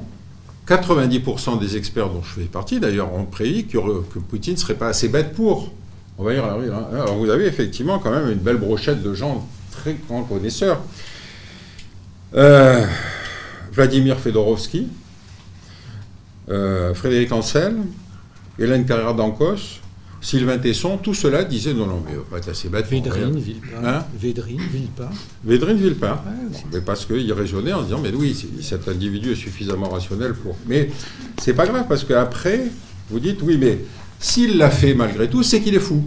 Speaker 2: 90% des experts dont je fais partie, d'ailleurs, ont prévu que, Poutine ne serait pas assez bête pour envahir la rue. Hein. Alors, vous avez effectivement quand même une belle brochette de gens très grands connaisseurs. Euh, Vladimir Fedorovski, euh, Frédéric Ancel, Hélène Carrère d'Ancos, Sylvain Tesson, tout cela disait non, non, mais pas être assez bête.
Speaker 3: Védrine, Villepin. Hein Védrine, Villepin.
Speaker 2: Védrine, Villepin. mais parce qu'il raisonnait en disant, mais oui, cet individu est suffisamment rationnel pour. Mais c'est pas grave, parce qu'après, vous dites, oui, mais s'il l'a fait malgré tout, c'est qu'il est fou.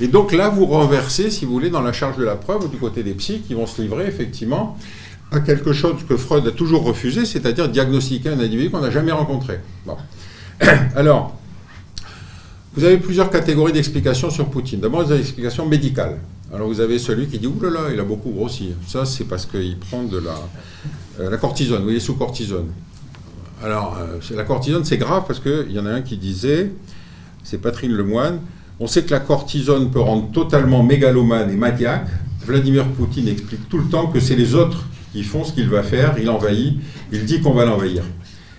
Speaker 2: Et donc là, vous renversez, si vous voulez, dans la charge de la preuve du côté des psys qui vont se livrer effectivement à quelque chose que Freud a toujours refusé, c'est-à-dire diagnostiquer un individu qu'on n'a jamais rencontré. Bon. Alors, vous avez plusieurs catégories d'explications sur Poutine. D'abord, vous avez l'explication médicale. Alors, vous avez celui qui dit Ouh là là, il a beaucoup grossi. Ça, c'est parce qu'il prend de la, euh, cortisone. Vous voyez, sous cortisone. Alors, euh, la cortisone, c'est grave parce qu'il y en a un qui disait c'est Patrine Lemoine on sait que la cortisone peut rendre totalement mégalomane et maniaque. Vladimir Poutine explique tout le temps que c'est les autres ils font ce qu'il va faire, il envahit, il dit qu'on va l'envahir.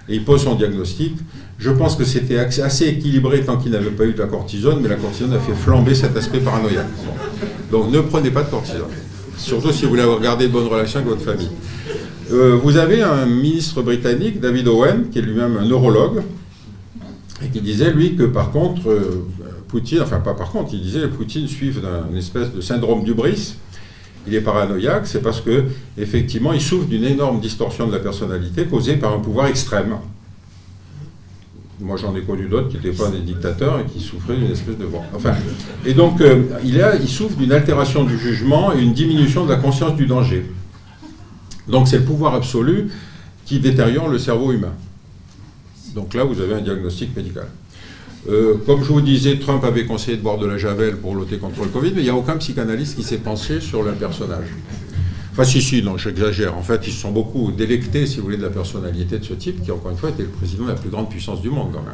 Speaker 2: Et il pose son diagnostic. Je pense que c'était assez équilibré tant qu'il n'avait pas eu de la cortisone, mais la cortisone a fait flamber cet aspect paranoïaque. Donc ne prenez pas de cortisone. Surtout si vous voulez avoir gardé de bonnes relations avec votre famille. Euh, vous avez un ministre britannique, David Owen, qui est lui-même un neurologue, et qui disait, lui, que par contre, euh, Poutine, enfin pas par contre, il disait que Poutine suive d'un espèce de syndrome d'ubris, il est paranoïaque, c'est parce que effectivement, il souffre d'une énorme distorsion de la personnalité causée par un pouvoir extrême. Moi, j'en ai connu d'autres qui n'étaient pas des dictateurs et qui souffraient d'une espèce de. Enfin, et donc, euh, il, a, il souffre d'une altération du jugement et une diminution de la conscience du danger. Donc, c'est le pouvoir absolu qui détériore le cerveau humain. Donc là, vous avez un diagnostic médical. Euh, comme je vous disais, Trump avait conseillé de boire de la javel pour lutter contre le Covid, mais il n'y a aucun psychanalyste qui s'est penché sur le personnage. Enfin, si, si, non, j'exagère. En fait, ils se sont beaucoup délectés, si vous voulez, de la personnalité de ce type, qui, encore une fois, était le président de la plus grande puissance du monde, quand même.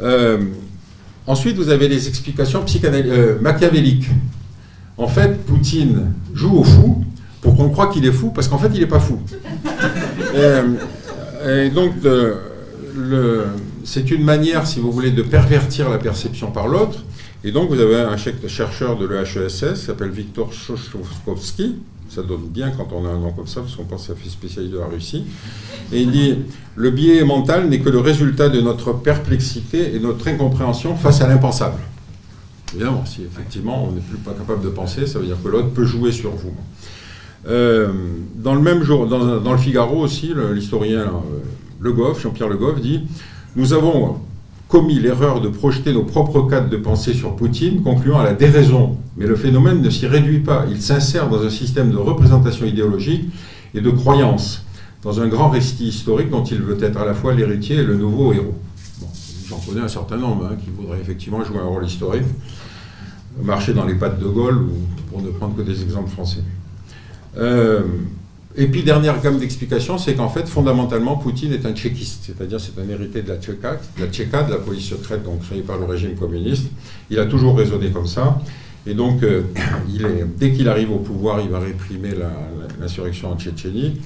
Speaker 2: Euh, ensuite, vous avez les explications euh, machiavéliques. En fait, Poutine joue au fou pour qu'on croit qu'il est fou, parce qu'en fait, il n'est pas fou. et, donc, c'est une manière, si vous voulez, de pervertir la perception par l'autre. Et donc, vous avez un chercheur de l'EHESS qui s'appelle Victor Shoshkovsky, Ça donne bien quand on a un nom comme ça, parce qu'on pense que ça fait spécialiste de la Russie. Et il dit Le biais mental n'est que le résultat de notre perplexité et notre incompréhension face à l'impensable. Évidemment, si effectivement on n'est plus pas capable de penser, ça veut dire que l'autre peut jouer sur vous. Euh, dans le même jour, dans, le Figaro aussi, l'historien euh, Le Goff, Jean-Pierre Le Goff, dit Nous avons commis l'erreur de projeter nos propres cadres de pensée sur Poutine, concluant à la déraison. Mais le phénomène ne s'y réduit pas. Il s'insère dans un système de représentation idéologique et de croyance, dans un grand récit historique dont il veut être à la fois l'héritier et le nouveau héros. J'en connais un certain nombre hein, qui voudraient effectivement jouer un rôle historique, marcher dans les pattes de Gaulle, ou, pour ne prendre que des exemples français. Euh, et puis, dernière gamme d'explications, c'est qu'en fait, fondamentalement, Poutine est un tchéquiste, c'est-à-dire c'est un hérité de la Tchéka, de la Tchéka, de la police secrète donc créée par le régime communiste. Il a toujours raisonné comme ça. Et donc, euh, il est, dès qu'il arrive au pouvoir, il va réprimer l'insurrection en Tchétchénie.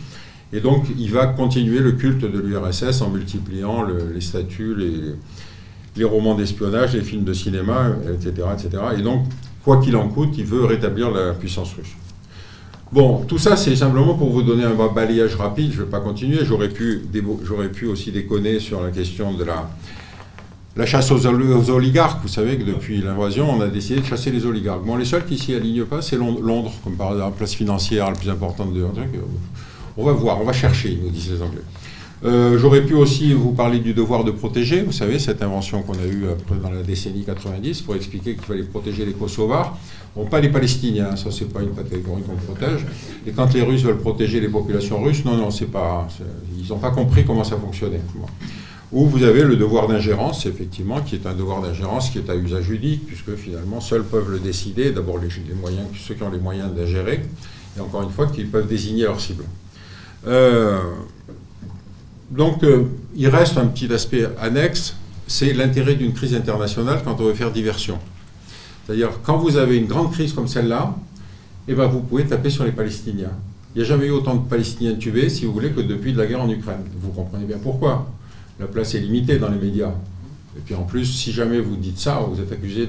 Speaker 2: Et donc, il va continuer le culte de l'URSS en multipliant les statuts, les, les romans d'espionnage, les films de cinéma, etc., etc. Et donc, quoi qu'il en coûte, il veut rétablir la puissance russe. Bon, tout ça, c'est simplement pour vous donner un balayage rapide. Je ne vais pas continuer. J'aurais pu, aussi déconner sur la question de la, la chasse aux, oligarques. Vous savez que depuis l'invasion, on a décidé de chasser les oligarques. Bon, les seuls qui s'y alignent pas, c'est Londres, comme par exemple la place financière la plus importante de On va voir, on va chercher, nous disent les Anglais. Euh, j'aurais pu aussi vous parler du devoir de protéger. Vous savez, cette invention qu'on a eue dans la décennie 90 pour expliquer qu'il fallait protéger les Kosovars. Bon, pas les Palestiniens, ça c'est pas une catégorie qu'on protège. Et quand les Russes veulent protéger les populations russes, non, non, c'est pas, ils n'ont pas compris comment ça fonctionnait. Ou vous avez le devoir d'ingérence, effectivement, qui est un devoir d'ingérence qui est à usage unique, puisque finalement seuls peuvent le décider. D'abord les, moyens, ceux qui ont les moyens d'ingérer, et encore une fois qu'ils peuvent désigner leur cible. Euh, donc euh, il reste un petit aspect annexe, c'est l'intérêt d'une crise internationale quand on veut faire diversion. C'est-à-dire, quand vous avez une grande crise comme celle-là, eh ben, vous pouvez taper sur les Palestiniens. Il n'y a jamais eu autant de Palestiniens tués, si vous voulez, que depuis la guerre en Ukraine. Vous comprenez bien pourquoi. La place est limitée dans les médias. Et puis en plus, si jamais vous dites ça, vous êtes accusé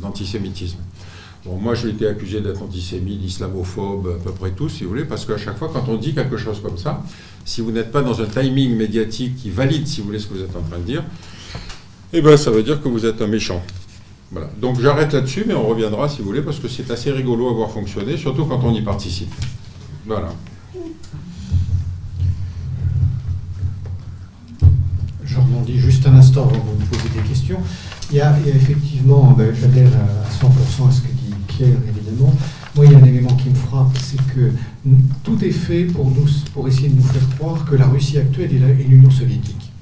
Speaker 2: d'antisémitisme. Bon, moi, j'ai été accusé d'être antisémite, islamophobe, à peu près tout, si vous voulez, parce qu'à chaque fois, quand on dit quelque chose comme ça, si vous n'êtes pas dans un timing médiatique qui valide, si vous voulez, ce que vous êtes en train de dire, eh bien, ça veut dire que vous êtes un méchant. Voilà. Donc j'arrête là-dessus, mais on reviendra si vous voulez, parce que c'est assez rigolo à voir fonctionner, surtout quand on y participe. Voilà.
Speaker 1: Je rebondis juste un instant avant de vous poser des questions. Il y a, effectivement, j'adhère à 100% à ce que dit Pierre, évidemment. Moi, il y a un élément qui me frappe, c'est que tout est fait pour, nous, pour essayer de nous faire croire que la Russie actuelle est l'Union soviétique.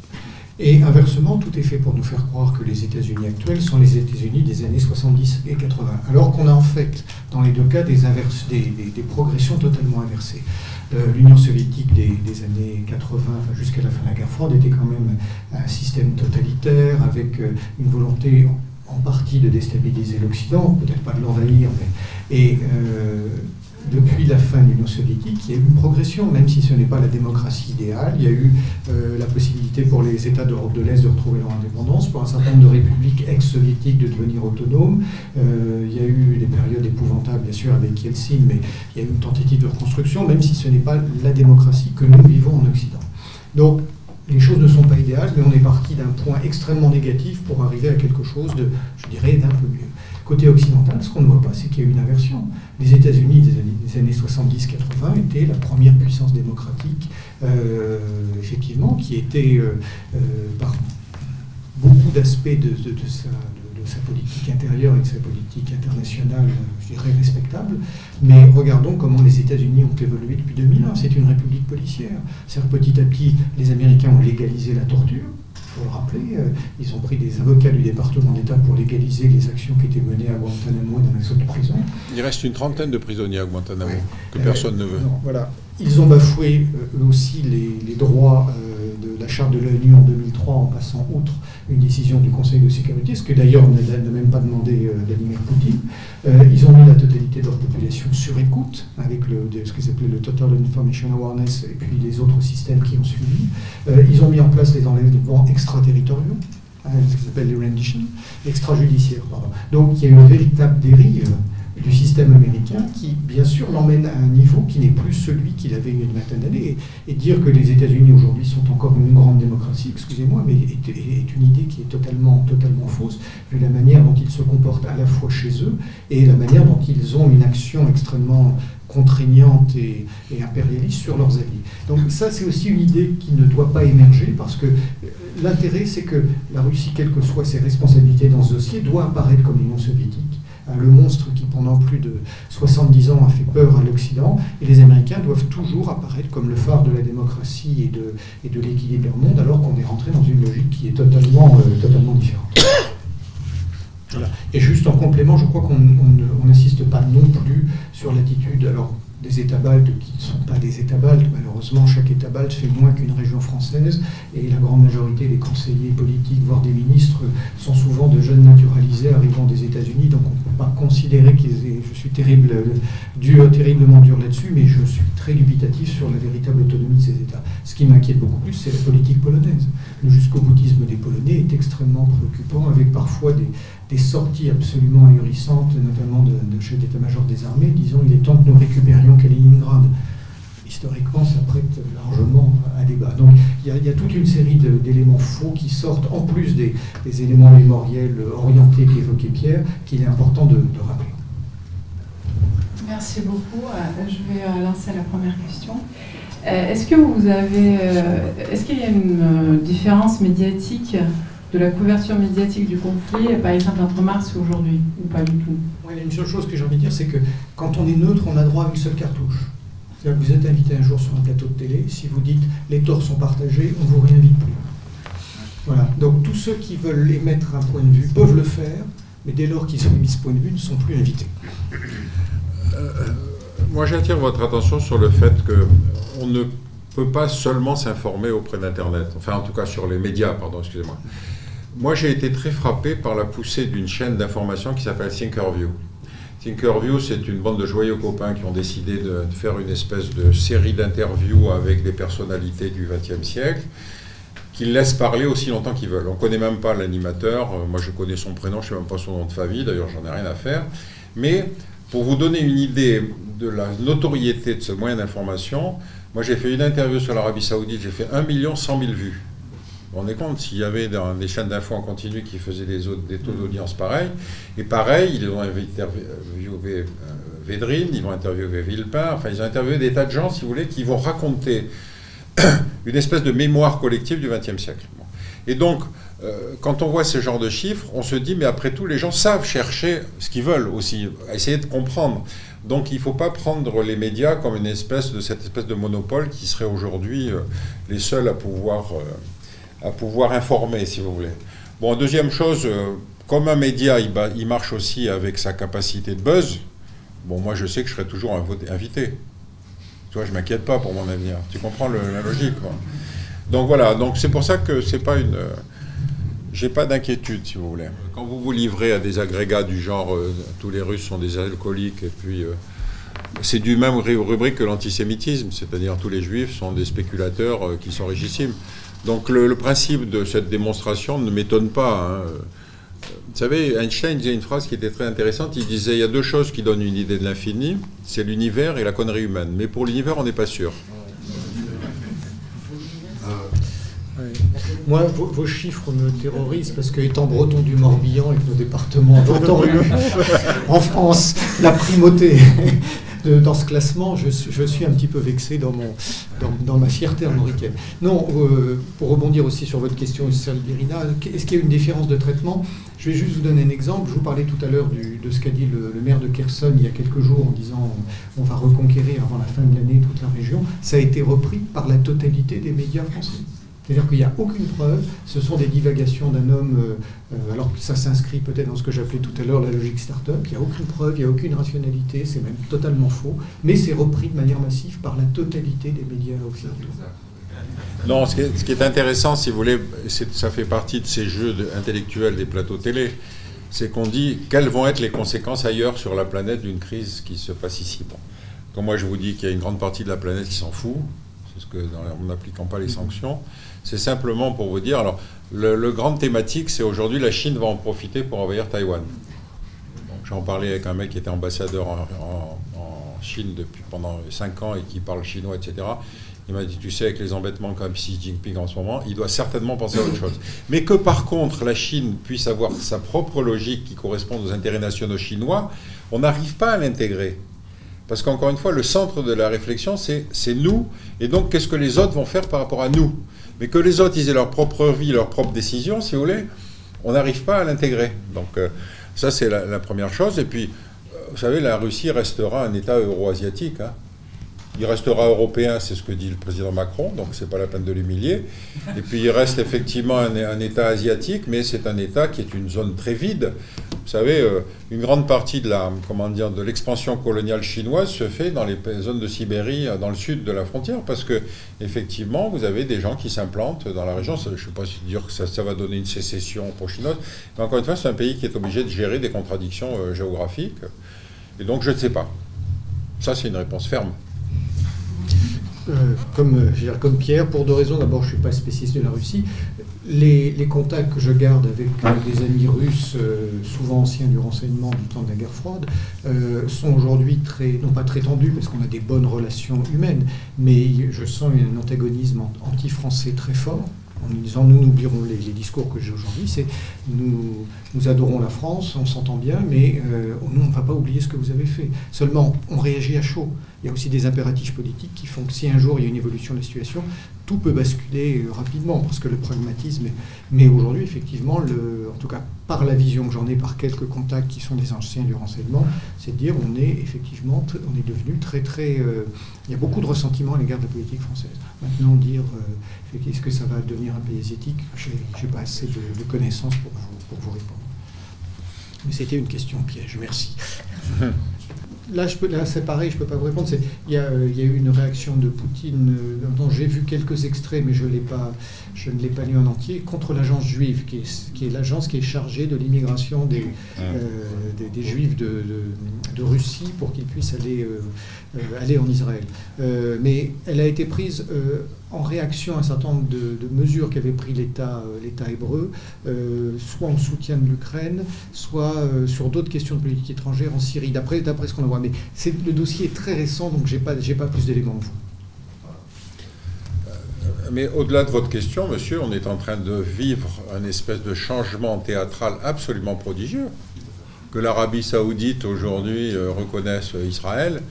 Speaker 1: Et inversement, tout est fait pour nous faire croire que les États-Unis actuels sont les États-Unis des années 70 et 80. Alors qu'on a en fait, dans les deux cas, des, des, progressions totalement inversées. Euh, L'Union soviétique des, années 80 jusqu'à la fin de la guerre froide était quand même un système totalitaire avec euh, une volonté en partie de déstabiliser l'Occident, peut-être pas de l'envahir, mais. Et, euh, depuis la fin de l'Union soviétique, il y a eu une progression, même si ce n'est pas la démocratie idéale. Il y a eu euh, la possibilité pour les États d'Europe de l'Est de retrouver leur indépendance, pour un certain nombre de républiques ex-soviétiques de devenir autonomes. Euh, il y a eu des périodes épouvantables, bien sûr, avec Yeltsin, mais il y a eu une tentative de reconstruction, même si ce n'est pas la démocratie que nous vivons en Occident. Donc, les choses ne sont pas idéales, mais on est parti d'un point extrêmement négatif pour arriver à quelque chose de, je dirais, d'un peu mieux. Côté occidental, ce qu'on ne voit pas, c'est qu'il y a eu une inversion. Les États-Unis des années, 70-80 étaient la première puissance démocratique, euh, effectivement, qui était, euh, euh, par beaucoup d'aspects de, sa, politique intérieure et de sa politique internationale, je dirais, respectable. Mais regardons comment les États-Unis ont évolué depuis 2001. C'est une république policière. C'est petit à petit, les Américains ont légalisé la torture faut le rappeler, euh, ils ont pris des avocats du département d'État pour légaliser les actions qui étaient menées à Guantanamo et dans les autres prisons.
Speaker 2: Il reste une trentaine de prisonniers à Guantanamo que personne ne veut. Euh,
Speaker 1: voilà. Ils ont bafoué euh, eux aussi les, droits de la charte de l'ONU en 2003 en passant outre une décision du Conseil de sécurité, ce que d'ailleurs n'a même pas demandé Vladimir Poutine. ils ont mis la totalité de leur population sur écoute, avec le, ce qu'ils appelaient le Total Information Awareness et puis les autres systèmes qui ont suivi. ils ont mis en place les enlèvements extraterritoriaux, hein, ce qu'ils appellent les renditions, extrajudiciaires. Pardon. Donc il y a une véritable dérive du système américain qui, bien sûr, l'emmène à un niveau qui n'est plus celui qu'il avait a une vingtaine. Et, dire que les États-Unis aujourd'hui sont encore une grande démocratie, excusez-moi, mais est, une idée qui est totalement, totalement fausse, vu la manière dont ils se comportent à la fois chez eux et la manière dont ils ont une action extrêmement contraignante et, impérialiste sur leurs alliés. Donc ça, c'est aussi une idée qui ne doit pas émerger parce que euh, l'intérêt, c'est que la Russie, quelles que soient ses responsabilités dans ce dossier, doit apparaître comme l'Union soviétique, le monstre qui pendant plus de 70 ans a fait peur à l'Occident, et les Américains doivent toujours apparaître comme le phare de la démocratie et de, l'équilibre du monde, alors qu'on est rentré dans une logique qui est totalement, euh, différente. Et juste en complément, je crois qu'on n'insiste pas non plus sur l'attitude. Alors, des États baltes qui ne sont pas des États baltes. Malheureusement, chaque État balte fait moins qu'une région française et la grande majorité des conseillers politiques, voire des ministres, sont souvent de jeunes naturalisés arrivant des États-Unis. Donc on ne peut pas considérer qu'ils aient. Je suis terrible, dur, terriblement dur là-dessus, mais je suis très dubitatif sur la véritable autonomie de ces États. Ce qui m'inquiète beaucoup plus, c'est la politique polonaise. Jusqu'au boutisme des Polonais est extrêmement préoccupant, avec parfois des, sorties absolument ahurissantes, notamment de, chefs d'état-major des armées, disant il est temps que nous récupérions Kaliningrad. Historiquement, ça prête largement à débat. Donc il y, a toute une série d'éléments faux qui sortent, en plus des, éléments mémoriels orientés qu'évoquait Pierre, qu'il est important de, rappeler.
Speaker 4: Merci beaucoup. Euh, je vais euh, lancer la première question. Euh, est-ce que vous avez, est-ce qu'il y a une différence médiatique de la couverture médiatique du conflit, par exemple entre mars et aujourd'hui, ou pas du tout?
Speaker 1: Oui, une seule chose que j'ai envie de dire, c'est que quand on est neutre, on a droit à une seule cartouche. C'est-à-dire que vous êtes invité un jour sur un plateau de télé, si vous dites les torts sont partagés, on ne vous réinvite plus. Voilà. Donc tous ceux qui veulent émettre un point de vue peuvent le faire, mais dès lors qu'ils ont émis ce point de vue, ne sont plus invités.
Speaker 2: Euh, moi, j'attire votre attention sur le fait qu'on ne peut pas seulement s'informer auprès d'Internet, enfin en tout cas sur les médias, pardon, excusez-moi. Moi, j'ai été très frappé par la poussée d'une chaîne d'information qui s'appelle Thinkerview. Thinkerview, c'est une bande de joyeux copains qui ont décidé de faire une espèce de série d'interviews avec des personnalités du XXe siècle, qu'ils laissent parler aussi longtemps qu'ils veulent. On ne connaît même pas l'animateur. Euh, moi, je connais son prénom, je ne sais même pas son nom de famille. D'ailleurs, j'en ai rien à faire. Mais pour vous donner une idée de la notoriété de ce moyen d'information, moi, j'ai fait une interview sur l'Arabie Saoudite. J'ai fait 1 million 100 000 vues. On est compte s'il y avait dans des chaînes d'infos en continu qui faisaient des, des taux d'audience pareils. Et pareil, ils ont interviewé euh, Védrine, ils vont interviewer Villepin, enfin ils ont interviewé des tas de gens, si vous voulez, qui vont raconter une espèce de mémoire collective du XXe siècle. Et donc, euh, quand on voit ce genre de chiffres, on se dit, mais après tout, les gens savent chercher ce qu'ils veulent aussi, essayer de comprendre. Donc il ne faut pas prendre les médias comme une espèce de cette espèce de monopole qui serait aujourd'hui euh, les seuls à pouvoir à pouvoir informer, si vous voulez. Bon, deuxième chose, euh, comme un média, il, marche aussi avec sa capacité de buzz. Bon, moi, je sais que je serai toujours invité. Tu vois, je m'inquiète pas pour mon avenir. Tu comprends la logique. Donc voilà, donc c'est pour ça que c'est pas une. Euh, j'ai pas d'inquiétude, si vous voulez. Quand vous vous livrez à des agrégats du genre euh, tous les Russes sont des alcooliques, et puis c'est du même rubrique que l'antisémitisme, c'est-à-dire tous les Juifs sont des spéculateurs qui sont richissimes. Donc le, principe de cette démonstration ne m'étonne pas. Hein. Vous savez, Einstein disait une phrase qui était très intéressante. Il disait il y a deux choses qui donnent une idée de l'infini, c'est l'univers et la connerie humaine. Mais pour l'univers, on n'est pas sûr.
Speaker 1: Moi, vos, chiffres me terrorisent parce que, étant breton du Morbihan et que nos départements ont eu en France la primauté dans ce classement, je, suis un petit peu vexé dans, mon, dans, ma fierté armoricaine. Non, euh, pour rebondir aussi sur votre question, Birina, est-ce qu'il y a une différence de traitement? Je vais juste vous donner un exemple. Je vous parlais tout à l'heure de ce qu'a dit le, le, maire de Kherson il y a quelques jours en disant on va reconquérir avant la fin de l'année toute la région. Ça a été repris par la totalité des médias français. C'est-à-dire qu'il n'y a aucune preuve, ce sont des divagations d'un homme, euh, euh, alors que ça s'inscrit peut-être dans ce que j'appelais tout à l'heure la logique start-up, il n'y a aucune preuve, il n'y a aucune rationalité, c'est même totalement faux, mais c'est repris de manière massive par la totalité des médias occidentaux.
Speaker 2: Non, ce qui, est, intéressant, si vous voulez, ça fait partie de ces jeux intellectuels des plateaux télé, c'est qu'on dit quelles vont être les conséquences ailleurs sur la planète d'une crise qui se passe ici? Quand moi je vous dis qu'il y a une grande partie de la planète qui s'en fout, c'est ce que en n'appliquant pas les sanctions, c'est simplement pour vous dire. Alors, le, grand thématique, c'est aujourd'hui la Chine va en profiter pour envahir Taïwan. je J'en parlais avec un mec qui était ambassadeur en, Chine depuis pendant 5 ans et qui parle chinois, etc. Il m'a dit, tu sais, avec les embêtements comme Xi Jinping en ce moment, il doit certainement penser à autre chose. Mais que par contre, la Chine puisse avoir sa propre logique qui correspond aux intérêts nationaux chinois, on n'arrive pas à l'intégrer. Parce qu'encore une fois, le centre de la réflexion, c'est nous, et donc qu'est-ce que les autres vont faire par rapport à nous? Mais que les autres, aient leur propre vie, leur propre décision, si vous voulez, on n'arrive pas à l'intégrer. Donc euh, ça, c'est la, première chose. Et puis, euh, vous savez, la Russie restera un État euro-asiatique. Hein. Il restera européen, c'est ce que dit le président Macron, donc c'est pas la peine de l'humilier. Et puis il reste effectivement un, État asiatique, mais c'est un État qui est une zone très vide. Vous savez, euh, une grande partie de la, comment dire, de l'expansion coloniale chinoise se fait dans les zones de Sibérie, dans le sud de la frontière, parce que effectivement, vous avez des gens qui s'implantent dans la région. Je ne sais pas si dire que ça, va donner une sécession pour chinoise, mais encore une fois, c'est un pays qui est obligé de gérer des contradictions euh, géographiques. Et donc, je ne sais pas. Ça, c'est une réponse ferme.
Speaker 1: Euh, euh, comme Pierre, pour deux raisons. D'abord, je ne suis pas spécialiste de la Russie. Les, contacts que je garde avec euh, des amis russes, souvent anciens du renseignement du temps de la guerre froide, sont aujourd'hui très, non pas très tendus, parce qu'on a des bonnes relations humaines, mais je sens un antagonisme anti-français très fort en disant nous n'oublierons les, discours que j'ai aujourd'hui, c'est nous, nous adorons la France, on s'entend bien, mais nous on ne va pas oublier ce que vous avez fait. Seulement, on réagit à chaud il y a aussi des impératifs politiques qui font que si un jour il y a une évolution de la situation, tout peut basculer euh, rapidement, parce que le pragmatisme. Mais aujourd'hui, effectivement, en tout cas par la vision que j'en ai, par quelques contacts qui sont des anciens du renseignement, c'est de dire on est effectivement, on est devenu très très. Euh, il y a beaucoup de ressentiment à l'égard de la politique française. Maintenant, dire euh, est-ce que ça va devenir un pays asiatique, je n'ai pas assez de, connaissances pour pour vous répondre. Mais c'était une question piège, merci. là, c'est pareil, je ne peux pas vous répondre. Il y, a, eu une réaction de Poutine, euh, dont j'ai vu quelques extraits, mais je, pas, je ne l'ai pas lu en entier, contre l'agence juive, qui est, l'agence qui est chargée de l'immigration des, euh, des, juifs de, Russie pour qu'ils puissent aller, euh, aller en Israël. mais elle a été prise en réaction à un certain nombre de, mesures qu'avait pris l'État l'État hébreu, soit en soutien de l'Ukraine, soit sur d'autres questions de politique étrangère en Syrie, d'après ce qu'on a mais le dossier est très récent, donc je n'ai pas, plus d'éléments que vous.
Speaker 2: Euh, mais au-delà de votre question, monsieur, on est en train de vivre un espèce de changement théâtral absolument prodigieux. Que l'Arabie saoudite aujourd'hui euh, reconnaisse Israël,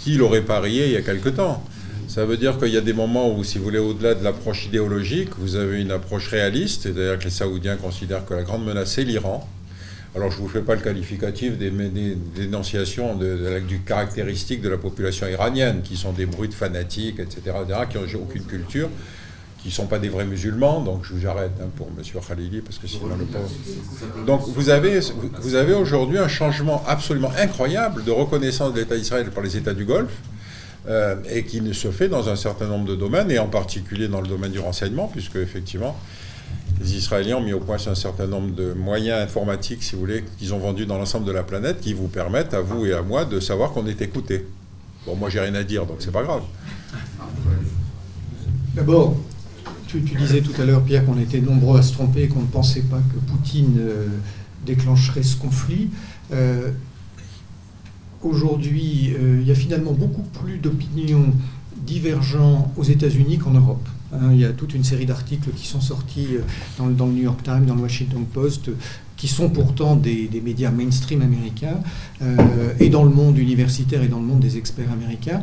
Speaker 2: qui l'aurait parié il y a quelque temps ça veut dire qu'il y a des moments où, si vous voulez, au-delà de l'approche idéologique, vous avez une approche réaliste, c'est-à-dire que les Saoudiens considèrent que la grande menace, c'est l'Iran, alors je ne vous fais pas le qualificatif des, dénonciations de, du caractéristique de la population iranienne, qui sont des brutes fanatiques, etc., qui n'ont aucune culture, qui ne sont pas des vrais musulmans. Donc j'arrête hein, pour M. Khalili, parce que sinon le pauvre. Donc vous avez, vous avez aujourd'hui un changement absolument incroyable de reconnaissance de l'État d'Israël par les États du Golfe. Euh, et qui se fait dans un certain nombre de domaines, et en particulier dans le domaine du renseignement, puisque effectivement, les Israéliens ont mis au point un certain nombre de moyens informatiques, si vous voulez, qu'ils ont vendus dans l'ensemble de la planète, qui vous permettent, à vous et à moi, de savoir qu'on est écouté. Bon, moi, j'ai rien à dire, donc c'est pas grave.
Speaker 1: D'abord, tu, disais tout à l'heure, Pierre, qu'on était nombreux à se tromper qu'on ne pensait pas que Poutine euh, déclencherait ce conflit. Euh, aujourd'hui, euh, il y a finalement beaucoup plus d'opinions divergentes aux États-Unis qu'en Europe. Hein, il y a toute une série d'articles qui sont sortis euh, dans, le New York Times, dans le Washington Post, qui sont pourtant des, médias mainstream américains, euh, et dans le monde universitaire et dans le monde des experts américains,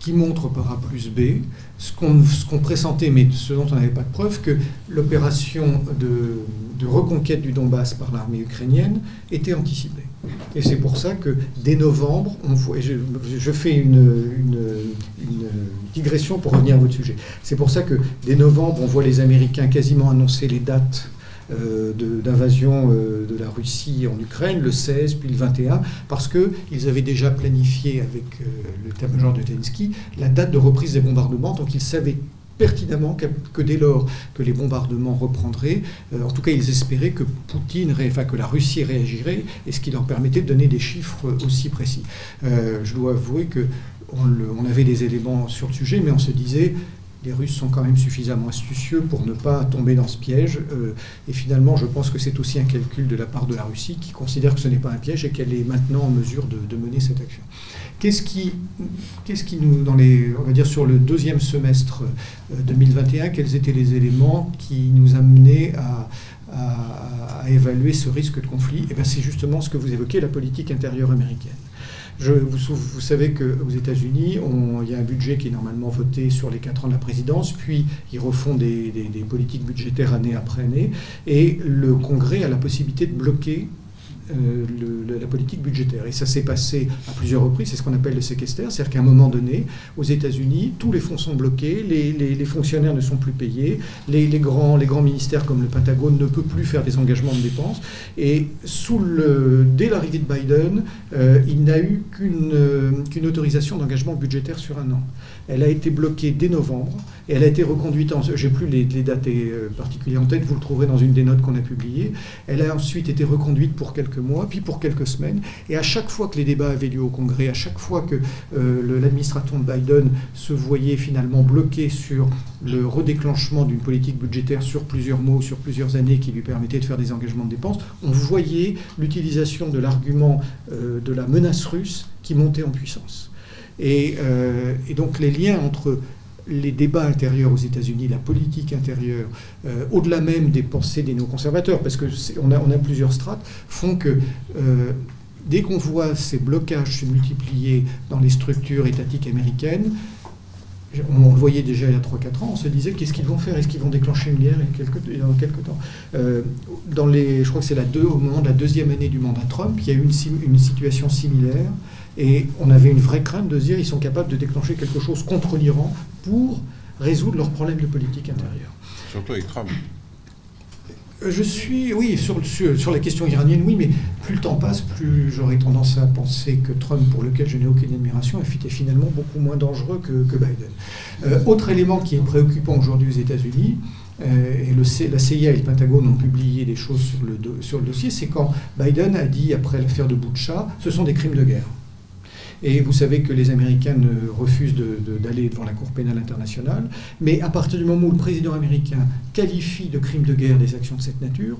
Speaker 1: qui montrent par A plus B ce qu'on pressentait, mais ce dont on n'avait pas de preuve, que l'opération de, reconquête du Donbass par l'armée ukrainienne était anticipée. Et c'est pour ça que dès novembre, je, fais une, digression pour revenir à votre sujet, c'est pour ça que dès novembre, on voit les Américains quasiment annoncer les dates euh, d'invasion euh, de la Russie en Ukraine, le 16 puis le 21, parce qu'ils avaient déjà planifié avec euh, le état-major de Zelensky la date de reprise des bombardements, donc ils savaient pertinemment que, dès lors que les bombardements reprendraient, en tout cas ils espéraient que Poutine, enfin que la Russie réagirait, et ce qui leur permettait de donner des chiffres aussi précis. je dois avouer que on, avait des éléments sur le sujet, mais on se disait les Russes sont quand même suffisamment astucieux pour ne pas tomber dans ce piège. Euh, et finalement, je pense que c'est aussi un calcul de la part de la Russie qui considère que ce n'est pas un piège et qu'elle est maintenant en mesure de, mener cette action. Qu'est-ce qui, nous, dans les, on va dire sur le deuxième semestre 2021, euh, quels étaient les éléments qui nous amenaient à, évaluer ce risque de conflit? Eh c'est justement ce que vous évoquez, la politique intérieure américaine vous, savez qu'aux États-Unis, il y a un budget qui est normalement voté sur les quatre ans de la présidence, puis ils refont des politiques budgétaires année après année, et le Congrès a la possibilité de bloquer euh, la politique budgétaire. Et ça s'est passé à plusieurs reprises, c'est ce qu'on appelle le séquester, c'est-à-dire qu'à un moment donné, aux États-Unis, tous les fonds sont bloqués, les, fonctionnaires ne sont plus payés, les, grands, les grands ministères comme le Pentagone ne peuvent plus faire des engagements de dépenses. Et sous le, dès l'arrivée de Biden, euh, il n'a eu euh, qu'une autorisation d'engagement budgétaire sur un an. Elle a été bloquée dès novembre et elle a été reconduite en. J'ai plus les, dates particulières en tête, vous le trouverez dans une des notes qu'on a publiées. Elle a ensuite été reconduite pour quelques mois, puis pour quelques semaines. Et à chaque fois que les débats avaient lieu au Congrès, à chaque fois que euh, l'administration de Biden se voyait finalement bloqué sur le redéclenchement d'une politique budgétaire sur plusieurs mois, sur plusieurs années, qui lui permettait de faire des engagements de dépenses, on voyait l'utilisation de l'argument euh, de la menace russe qui montait en puissance. Et, euh, et, donc les liens entre les débats intérieurs aux États-Unis, la politique intérieure, euh, au-delà même des pensées des néoconservateurs, parce qu'on a, on a plusieurs strates, font que euh, dès qu'on voit ces blocages se multiplier dans les structures étatiques américaines, on, le voyait déjà il y a 3-4 ans, on se disait qu'est-ce qu'ils vont faire? Est-ce qu'ils vont déclencher une guerre dans quelques temps? Dans les, Je crois que c'est au moment de la deuxième année du mandat Trump, il y a eu une situation similaire et on avait une vraie crainte de se dire ils sont capables de déclencher quelque chose contre l'Iran pour résoudre leurs problèmes de politique intérieure.
Speaker 2: Surtout avec Trump.
Speaker 1: Euh, je suis, oui, sur, sur, la question iranienne, oui, mais plus le temps passe, plus j'aurais tendance à penser que Trump, pour lequel je n'ai aucune admiration, est finalement beaucoup moins dangereux que, Biden. Euh, autre élément qui est préoccupant aujourd'hui aux États-Unis, euh, et le la CIA et le Pentagone ont publié des choses sur le, sur le dossier, c'est quand Biden a dit, après l'affaire de Boucha, ce sont des crimes de guerre. Et vous savez que les Américains refusent d'aller devant la Cour pénale internationale. Mais à partir du moment où le président américain qualifie de crime de guerre des actions de cette nature,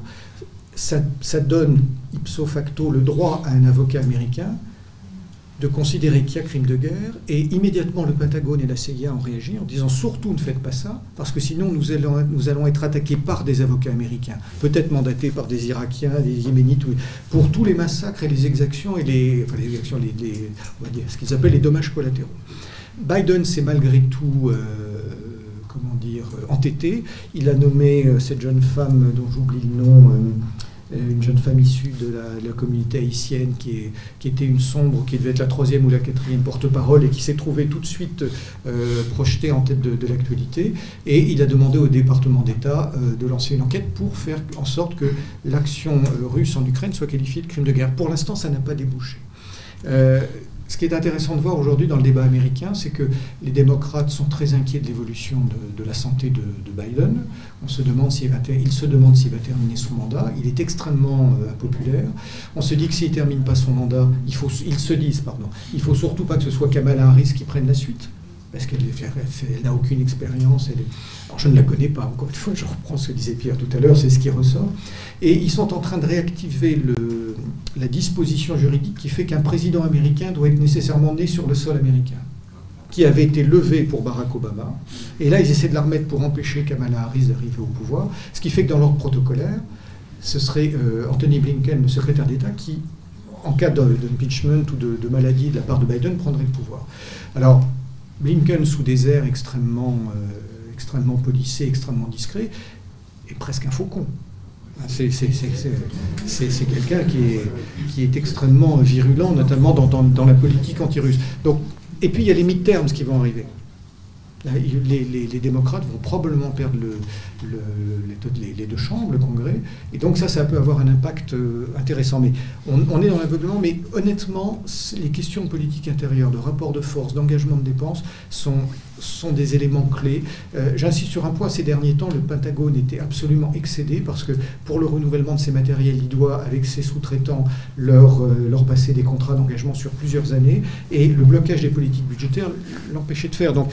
Speaker 1: ça, ça donne ipso facto le droit à un avocat américain de considérer qu'il y a crime de guerre, et immédiatement le Pentagone et la CIA ont réagi en disant surtout ne faites pas ça, parce que sinon nous allons, nous allons être attaqués par des avocats américains, peut-être mandatés par des Irakiens, des Yéménites, pour tous les massacres et les exactions et les, enfin, les exactions, les, on va dire, ce qu'ils appellent les dommages collatéraux. Biden s'est malgré tout euh, comment dire, entêté. Il a nommé euh, cette jeune femme dont j'oublie le nom. Euh, euh, une jeune femme issue de la, communauté haïtienne qui, était une sombre, qui devait être la troisième ou la quatrième porte-parole et qui s'est trouvée tout de suite euh, projetée en tête de, l'actualité. Et il a demandé au département d'État euh, de lancer une enquête pour faire en sorte que l'action russe en Ukraine soit qualifiée de crime de guerre. Pour l'instant, ça n'a pas débouché. Ce qui est intéressant de voir aujourd'hui dans le débat américain, c'est que les démocrates sont très inquiets de l'évolution de, la santé de, Biden. On se demande s'il va se demande s'il va terminer son mandat. Il est extrêmement euh, impopulaire. On se dit que s'il ne termine pas son mandat, il faut, se pardon, il faut surtout pas que ce soit Kamala Harris qui prenne la suite parce qu'elle n'a aucune expérience. Alors je ne la connais pas, encore une fois, je reprends ce que disait Pierre tout à l'heure, c'est ce qui ressort. Et ils sont en train de réactiver la disposition juridique qui fait qu'un président américain doit être nécessairement né sur le sol américain, qui avait été levé pour Barack Obama. Et là, ils essaient de la remettre pour empêcher Kamala Harris d'arriver au pouvoir, ce qui fait que dans l'ordre protocolaire, ce serait euh, Anthony Blinken, le secrétaire d'État, qui, en cas d'impeachment ou de, de, maladie de la part de Biden, prendrait le pouvoir. Alors, Blinken, sous des airs extrêmement, euh, extrêmement policés, extrêmement discrets, est presque un faucon. C'est quelqu'un qui est, qui est extrêmement virulent, notamment dans, la politique anti-russe. Et puis il y a les mid-terms qui vont arriver. Les, démocrates vont probablement perdre le, les, deux chambres, le Congrès, et donc ça, ça peut avoir un impact euh, intéressant. Mais on, est dans l'aveuglement, mais honnêtement, les questions de politique intérieure, de rapport de force, d'engagement de dépenses sont, sont des éléments clés. Euh, j'insiste sur un point, ces derniers temps, le Pentagone était absolument excédé parce que pour le renouvellement de ses matériels, il doit, avec ses sous-traitants, leur, euh, leur passer des contrats d'engagement sur plusieurs années, et le blocage des politiques budgétaires l'empêchait de faire. Donc,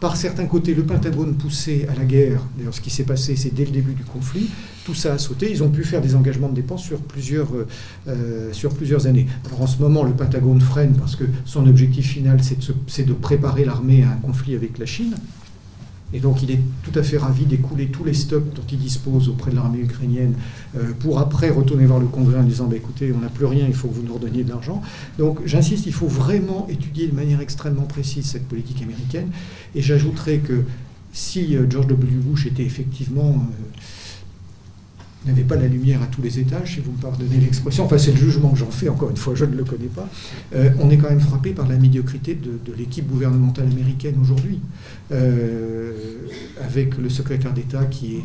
Speaker 1: par certains côtés, le Pentagone poussait à la guerre. D'ailleurs, ce qui s'est passé, c'est dès le début du conflit. Tout ça a sauté. Ils ont pu faire des engagements de dépenses sur plusieurs, euh, euh, années. Alors en ce moment, le Pentagone freine parce que son objectif final, c'est de préparer l'armée à un conflit avec la Chine. Et donc il est tout à fait ravi d'écouler tous les stocks dont il dispose auprès de l'armée ukrainienne euh, pour après retourner voir le Congrès en disant bah, écoutez, on n'a plus rien, il faut que vous nous redonniez de l'argent. Donc j'insiste, il faut vraiment étudier de manière extrêmement précise cette politique américaine. Et j'ajouterai que si euh, George W. Bush était effectivement euh, n'avait pas la lumière à tous les étages, si vous me pardonnez l'expression. Enfin, c'est le jugement que j'en fais, encore une fois, je ne le connais pas. Euh, on est quand même frappé par la médiocrité de, l'équipe gouvernementale américaine aujourd'hui, euh, avec le secrétaire d'État qui est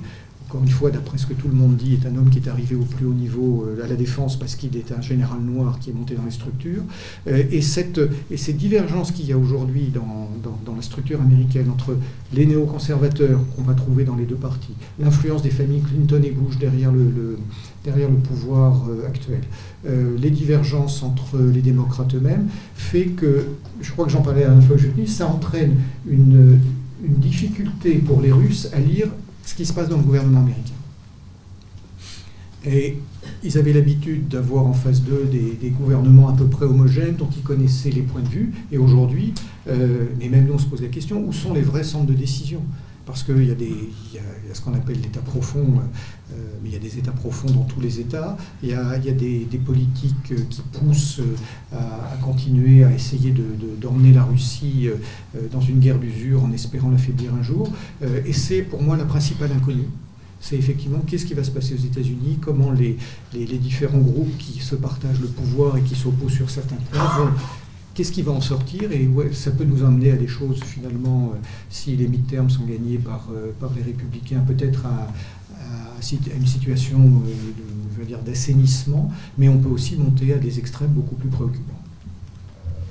Speaker 1: encore une fois, d'après ce que tout le monde dit, est un homme qui est arrivé au plus haut niveau euh, à la défense parce qu'il est un général noir qui est monté dans les structures. Euh, et, cette, et ces divergences qu'il y a aujourd'hui dans, dans, la structure américaine entre les néoconservateurs qu'on va trouver dans les deux partis, l'influence des familles Clinton et Bush derrière le, derrière le pouvoir euh, actuel, les divergences entre les démocrates eux-mêmes, fait que, je crois que j'en parlais à la fois que ça entraîne une, une difficulté pour les Russes à lire ce qui se passe dans le gouvernement américain. Et ils avaient l'habitude d'avoir en face d'eux des, gouvernements à peu près homogènes, dont ils connaissaient les points de vue. Et aujourd'hui, euh, mais même nous on se pose la question, où sont les vrais centres de décision? Parce qu'il y, a ce qu'on appelle l'état profond, euh, mais il y a des états profonds dans tous les états. Il y a, des, politiques qui poussent euh, à, continuer à essayer d'emmener la Russie dans une guerre d'usure en espérant l'affaiblir un jour. et c'est pour moi la principale inconnue c'est effectivement qu'est-ce qui va se passer aux États-Unis, comment les, les, différents groupes qui se partagent le pouvoir et qui s'opposent sur certains points vont. Qu'est-ce qui va en sortir Et ça peut nous emmener à des choses, finalement, euh, si les mi-termes sont gagnés par, euh, par les républicains, peut-être à, une situation euh, d'assainissement, mais on peut aussi monter à des extrêmes beaucoup plus préoccupants.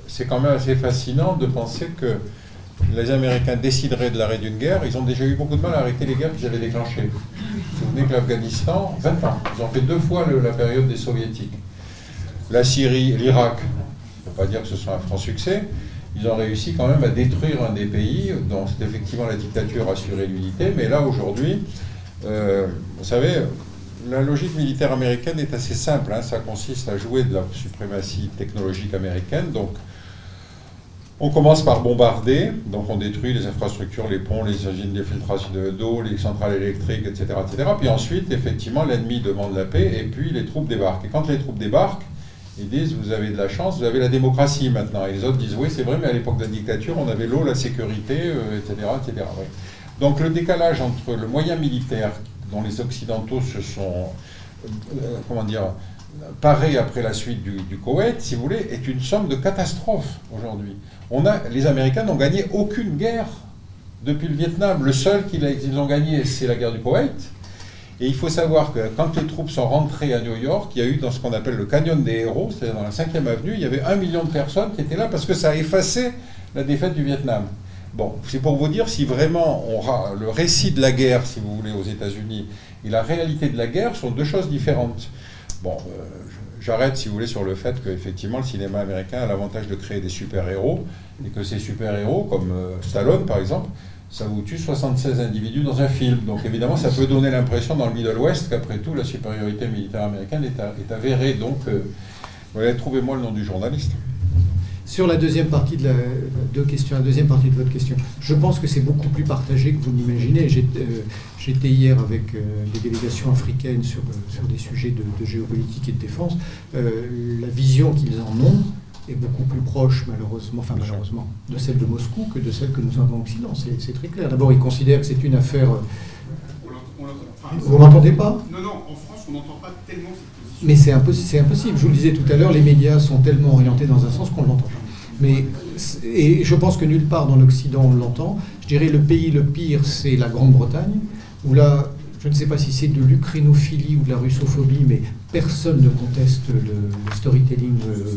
Speaker 2: C'est quand même assez fascinant de penser que les Américains décideraient de l'arrêt d'une guerre, ils ont déjà eu beaucoup de mal à arrêter les guerres qu'ils avaient déclenchées. Vous vous souvenez que l'Afghanistan, 20 ans, ils ont fait deux fois la période des soviétiques. La Syrie, l'Irak, ne faut pas dire que ce soit un franc succès, ils ont réussi quand même à détruire un des pays dont c'est effectivement la dictature assurait l'unité, mais là aujourd'hui, euh, vous savez, la logique militaire américaine est assez simple, hein. ça consiste à jouer de la suprématie technologique américaine, donc on commence par bombarder, donc on détruit les infrastructures, les ponts, les usines d'infiltration d'eau, les centrales électriques, etc., etc. Puis ensuite, effectivement, l'ennemi demande la paix et puis les troupes débarquent. Et quand les troupes débarquent, ils disent vous avez de la chance, vous avez la démocratie maintenant. Et les autres disent oui, c'est vrai, mais à l'époque de la dictature, on avait l'eau, la sécurité, etc., euh, etc. Donc le décalage entre le moyen militaire dont les Occidentaux se sont, euh, comment dire, parés après la suite du, du Koweït, si vous voulez, est une somme de catastrophes aujourd'hui les Américains n'ont gagné aucune guerre depuis le Vietnam. Le seul qu'ils ont gagné, c'est la guerre du Koweït. Et il faut savoir que quand les troupes sont rentrées à New York, il y a eu dans ce qu'on appelle le canyon des héros, c'est-à-dire dans la 5e avenue, il y avait un million de personnes qui étaient là parce que ça a effacé la défaite du Vietnam. Bon, c'est pour vous dire si vraiment on le récit de la guerre, si vous voulez, aux États-Unis et la réalité de la guerre sont deux choses différentes. Bon, euh, j'arrête, si vous voulez, sur le fait qu'effectivement, le cinéma américain a l'avantage de créer des super-héros, et que ces super-héros, comme euh, Stallone par exemple, ça vous tue 76 individus dans un film. Donc évidemment, ça peut donner l'impression dans le Middle West qu'après tout, la supériorité militaire américaine est, avérée. Donc, euh, trouvez-moi le nom du journaliste.
Speaker 1: Sur la deuxième partie de la, deuxième partie de votre question, je pense que c'est beaucoup plus partagé que vous l'imaginez. Euh, j'étais hier avec euh, des délégations africaines sur, sur des sujets de, géopolitique et de défense. la vision qu'ils en ont est beaucoup plus proche, malheureusement, enfin malheureusement, de celle de Moscou que de celle que nous avons en Occident. C'est très clair. D'abord, ils considèrent que c'est une affaire. Vous m'entendez pas
Speaker 5: Non, non, en France, on n'entend pas tellement cette
Speaker 1: position. Mais c'est impossible. Je vous le disais tout à l'heure, les médias sont tellement orientés dans un sens qu'on l'entend pas. Mais, et je pense que nulle part dans l'Occident on l'entend. Je dirais le pays le pire, c'est la Grande-Bretagne, où là, je ne sais pas si c'est de l'ukrainophilie ou de la russophobie, mais personne ne conteste le, storytelling. Euh.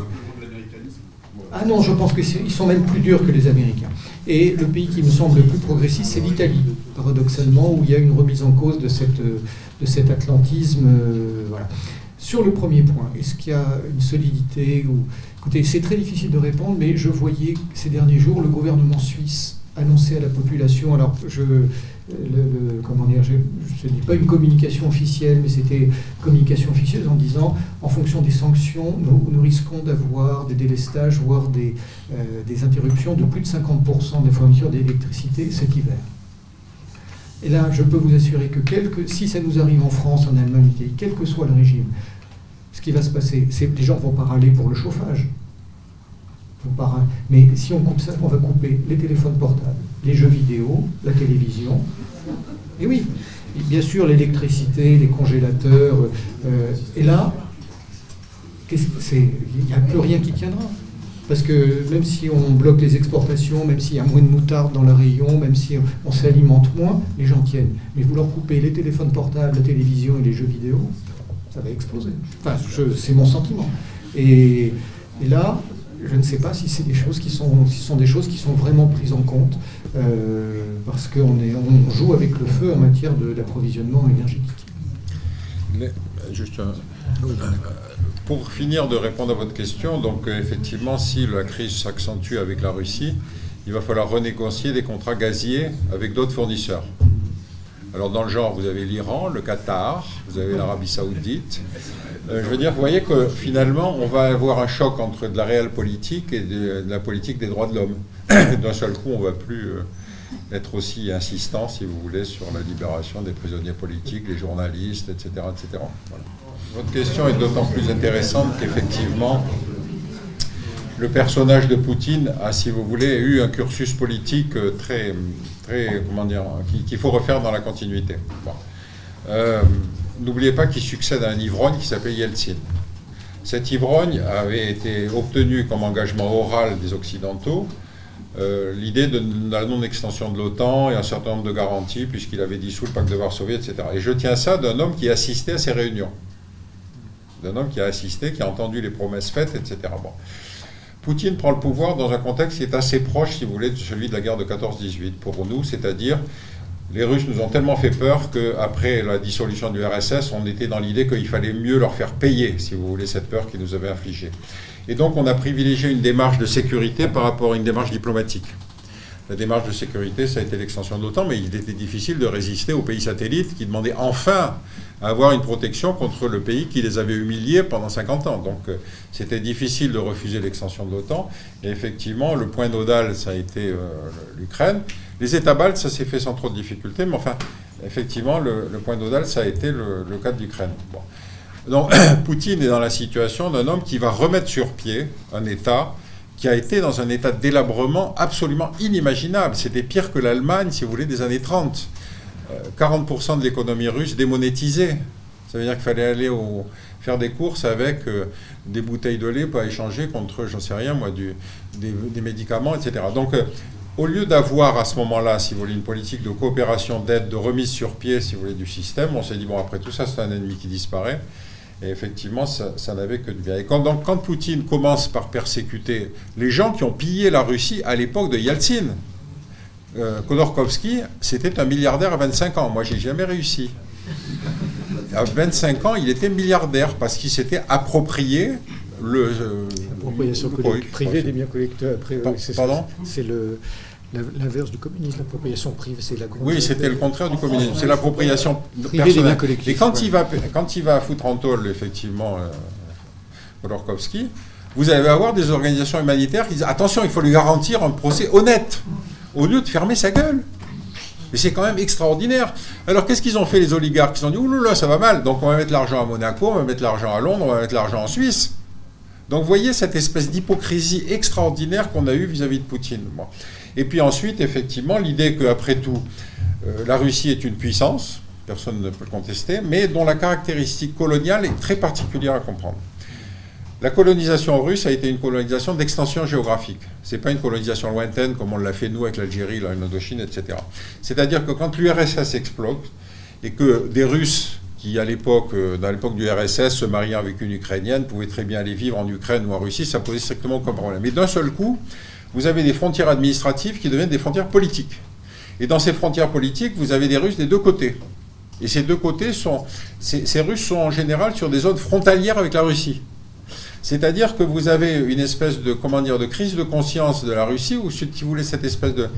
Speaker 1: Ah non, je pense qu'ils sont même plus durs que les Américains. Et le pays qui me semble le plus progressiste, c'est l'Italie, paradoxalement, où il y a une remise en cause de, cette, de cet atlantisme. Euh, voilà. Sur le premier point, est-ce qu'il y a une solidité ou... Écoutez, c'est très difficile de répondre, mais je voyais ces derniers jours le gouvernement suisse annoncé à la population. Alors, je, le, comment dire, je ne dis pas une communication officielle, mais c'était communication officieuse en disant, en fonction des sanctions, nous, risquons d'avoir des délestages, voire des, euh, des interruptions de plus de 50% des fournitures d'électricité cet hiver. Et là, je peux vous assurer que si ça nous arrive en France, en Allemagne, quel que soit le régime, ce qui va se passer, c'est que les gens vont pas râler pour le chauffage. Mais si on coupe ça, on va couper les téléphones portables, les jeux vidéo, la télévision. Et oui, bien sûr, l'électricité, les congélateurs. Euh, et là, il n'y a plus rien qui tiendra. Parce que même si on bloque les exportations, même s'il y a moins de moutarde dans la rayon, même si on, s'alimente moins, les gens tiennent. Mais vous leur coupez les téléphones portables, la télévision et les jeux vidéo, ça va exploser. Enfin, c'est mon sentiment. Et, là, je ne sais pas si c'est des choses qui sont, si sont des choses qui sont vraiment prises en compte, euh, parce qu'on on joue avec le feu en matière d'approvisionnement énergétique.
Speaker 2: juste pour finir de répondre à votre question, donc euh, effectivement, si la crise s'accentue avec la Russie, il va falloir renégocier des contrats gaziers avec d'autres fournisseurs. Alors dans le genre, vous avez l'Iran, le Qatar, vous avez l'Arabie saoudite, euh, je veux dire, vous voyez que finalement, on va avoir un choc entre de la réelle politique et de, la politique des droits de l'homme. D'un seul coup, on ne va plus euh, être aussi insistant, si vous voulez, sur la libération des prisonniers politiques, les journalistes, etc. etc. Votre question est d'autant plus intéressante qu'effectivement, le personnage de Poutine a, si vous voulez, eu un cursus politique euh, très, très qu'il faut refaire dans la continuité. N'oubliez pas qu'il succède à un ivrogne qui s'appelle Yeltsin. Cet ivrogne avait été obtenu comme engagement oral des Occidentaux euh, l'idée de la non-extension de l'OTAN et un certain nombre de garanties, puisqu'il avait dissous le pacte de Varsovie, etc. Et je tiens ça d'un homme qui assistait à ces réunions. D'un homme qui a assisté, qui a entendu les promesses faites, etc. Bon. Poutine prend le pouvoir dans un contexte qui est assez proche, si vous voulez, de celui de la guerre de 14-18 pour nous, c'est-à-dire les Russes nous ont tellement fait peur qu'après la dissolution du RSS, on était dans l'idée qu'il fallait mieux leur faire payer, si vous voulez, cette peur qu'ils nous avaient infligée. Et donc on a privilégié une démarche de sécurité par rapport à une démarche diplomatique. La démarche de sécurité, ça a été l'extension de l'OTAN, mais il était difficile de résister aux pays satellites qui demandaient enfin avoir une protection contre le pays qui les avait humiliés pendant 50 ans. Donc euh, c'était difficile de refuser l'extension de l'OTAN. Et effectivement, le point nodal, ça a été euh, l'Ukraine. Les États baltes, ça s'est fait sans trop de difficultés, mais enfin, effectivement, le, point nodal, ça a été le, cas de l'Ukraine. Donc, Poutine est dans la situation d'un homme qui va remettre sur pied un État qui a été dans un état de délabrement absolument inimaginable. C'était pire que l'Allemagne, si vous voulez, des années 30. 40% euh, de l'économie russe démonétisée. Ça veut dire qu'il fallait aller faire des courses avec euh, des bouteilles de lait pour échanger contre, j'en sais rien moi, des, médicaments, etc. Donc, euh, au lieu d'avoir à ce moment-là, si vous voulez, une politique de coopération, d'aide, de remise sur pied, si vous voulez, du système, on s'est dit, bon, après tout ça, c'est un ennemi qui disparaît. Et effectivement, ça, n'avait que du bien. Et quand, donc, quand Poutine commence par persécuter les gens qui ont pillé la Russie à l'époque de Yeltsin, euh, Khodorkovsky, c'était un milliardaire à 25 ans. Moi, j'ai jamais réussi. À 25 ans, il était milliardaire parce qu'il s'était approprié le.
Speaker 1: Euh, L'appropriation privée des biens collecteurs.
Speaker 2: Pardon
Speaker 1: C'est le l'inverse du communisme, l'appropriation privée, c'est la
Speaker 2: Oui, c'était le contraire du communisme, c'est l'appropriation personnelle. Et quand il, va, quand il va foutre en tôle, effectivement, euh, vous allez avoir des organisations humanitaires qui disent attention, il faut lui garantir un procès honnête, au lieu de fermer sa gueule. Mais c'est quand même extraordinaire. Alors qu'est-ce qu'ils ont fait les oligarques? Ils ont dit oulala, ça va mal, donc on va mettre l'argent à Monaco, on va mettre l'argent à Londres, on va mettre l'argent en Suisse. Donc vous voyez cette espèce d'hypocrisie extraordinaire qu'on a eue vis-à-vis de Poutine. Et puis ensuite, effectivement, l'idée qu'après tout, euh, la Russie est une puissance, personne ne peut le contester, mais dont la caractéristique coloniale est très particulière à comprendre. La colonisation russe a été une colonisation d'extension géographique. Ce n'est pas une colonisation lointaine comme on l'a fait nous avec l'Algérie, l'Indochine, etc. C'est-à-dire que quand l'URSS explose et que des Russes qui, à l'époque, euh, dans l'époque du RSS, se mariaient avec une Ukrainienne, pouvaient très bien aller vivre en Ukraine ou en Russie, ça posait strictement aucun problème. Mais d'un seul coup, vous avez des frontières administratives qui deviennent des frontières politiques. Et dans ces frontières politiques, vous avez des Russes des deux côtés. Et ces deux côtés sont. Ces, Russes sont en général sur des zones frontalières avec la Russie. C'est-à-dire que vous avez une espèce de, comment dire, de crise de conscience de la Russie, ou si vous voulez, cette espèce de,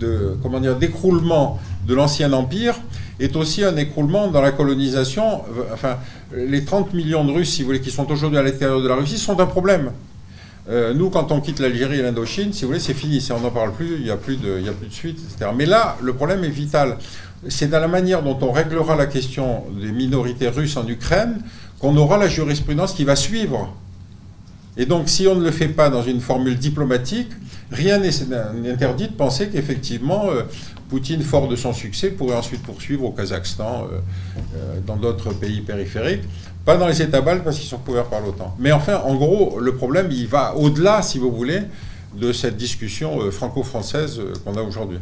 Speaker 2: de comment dire d'écroulement de l'ancien empire est aussi un écroulement dans la colonisation. Enfin, les 30 millions de Russes, si vous voulez, qui sont aujourd'hui à l'intérieur de la Russie, sont un problème. Euh, nous, quand on quitte l'Algérie et l'Indochine, si vous voulez, c'est fini. on n'en parle plus, il n'y a, plus de, suite, etc. Mais là, le problème est vital. C'est dans la manière dont on réglera la question des minorités russes en Ukraine qu'on aura la jurisprudence qui va suivre. Et donc, si on ne le fait pas dans une formule diplomatique, rien n'est interdit de penser qu'effectivement, euh, Poutine, fort de son succès, pourrait ensuite poursuivre au Kazakhstan, euh, dans d'autres pays périphériques. Pas dans les États baltes parce qu'ils sont couverts par l'OTAN. Mais enfin, en gros, le problème, il va au-delà, si vous voulez, de cette discussion euh, franco-française euh, qu'on a aujourd'hui.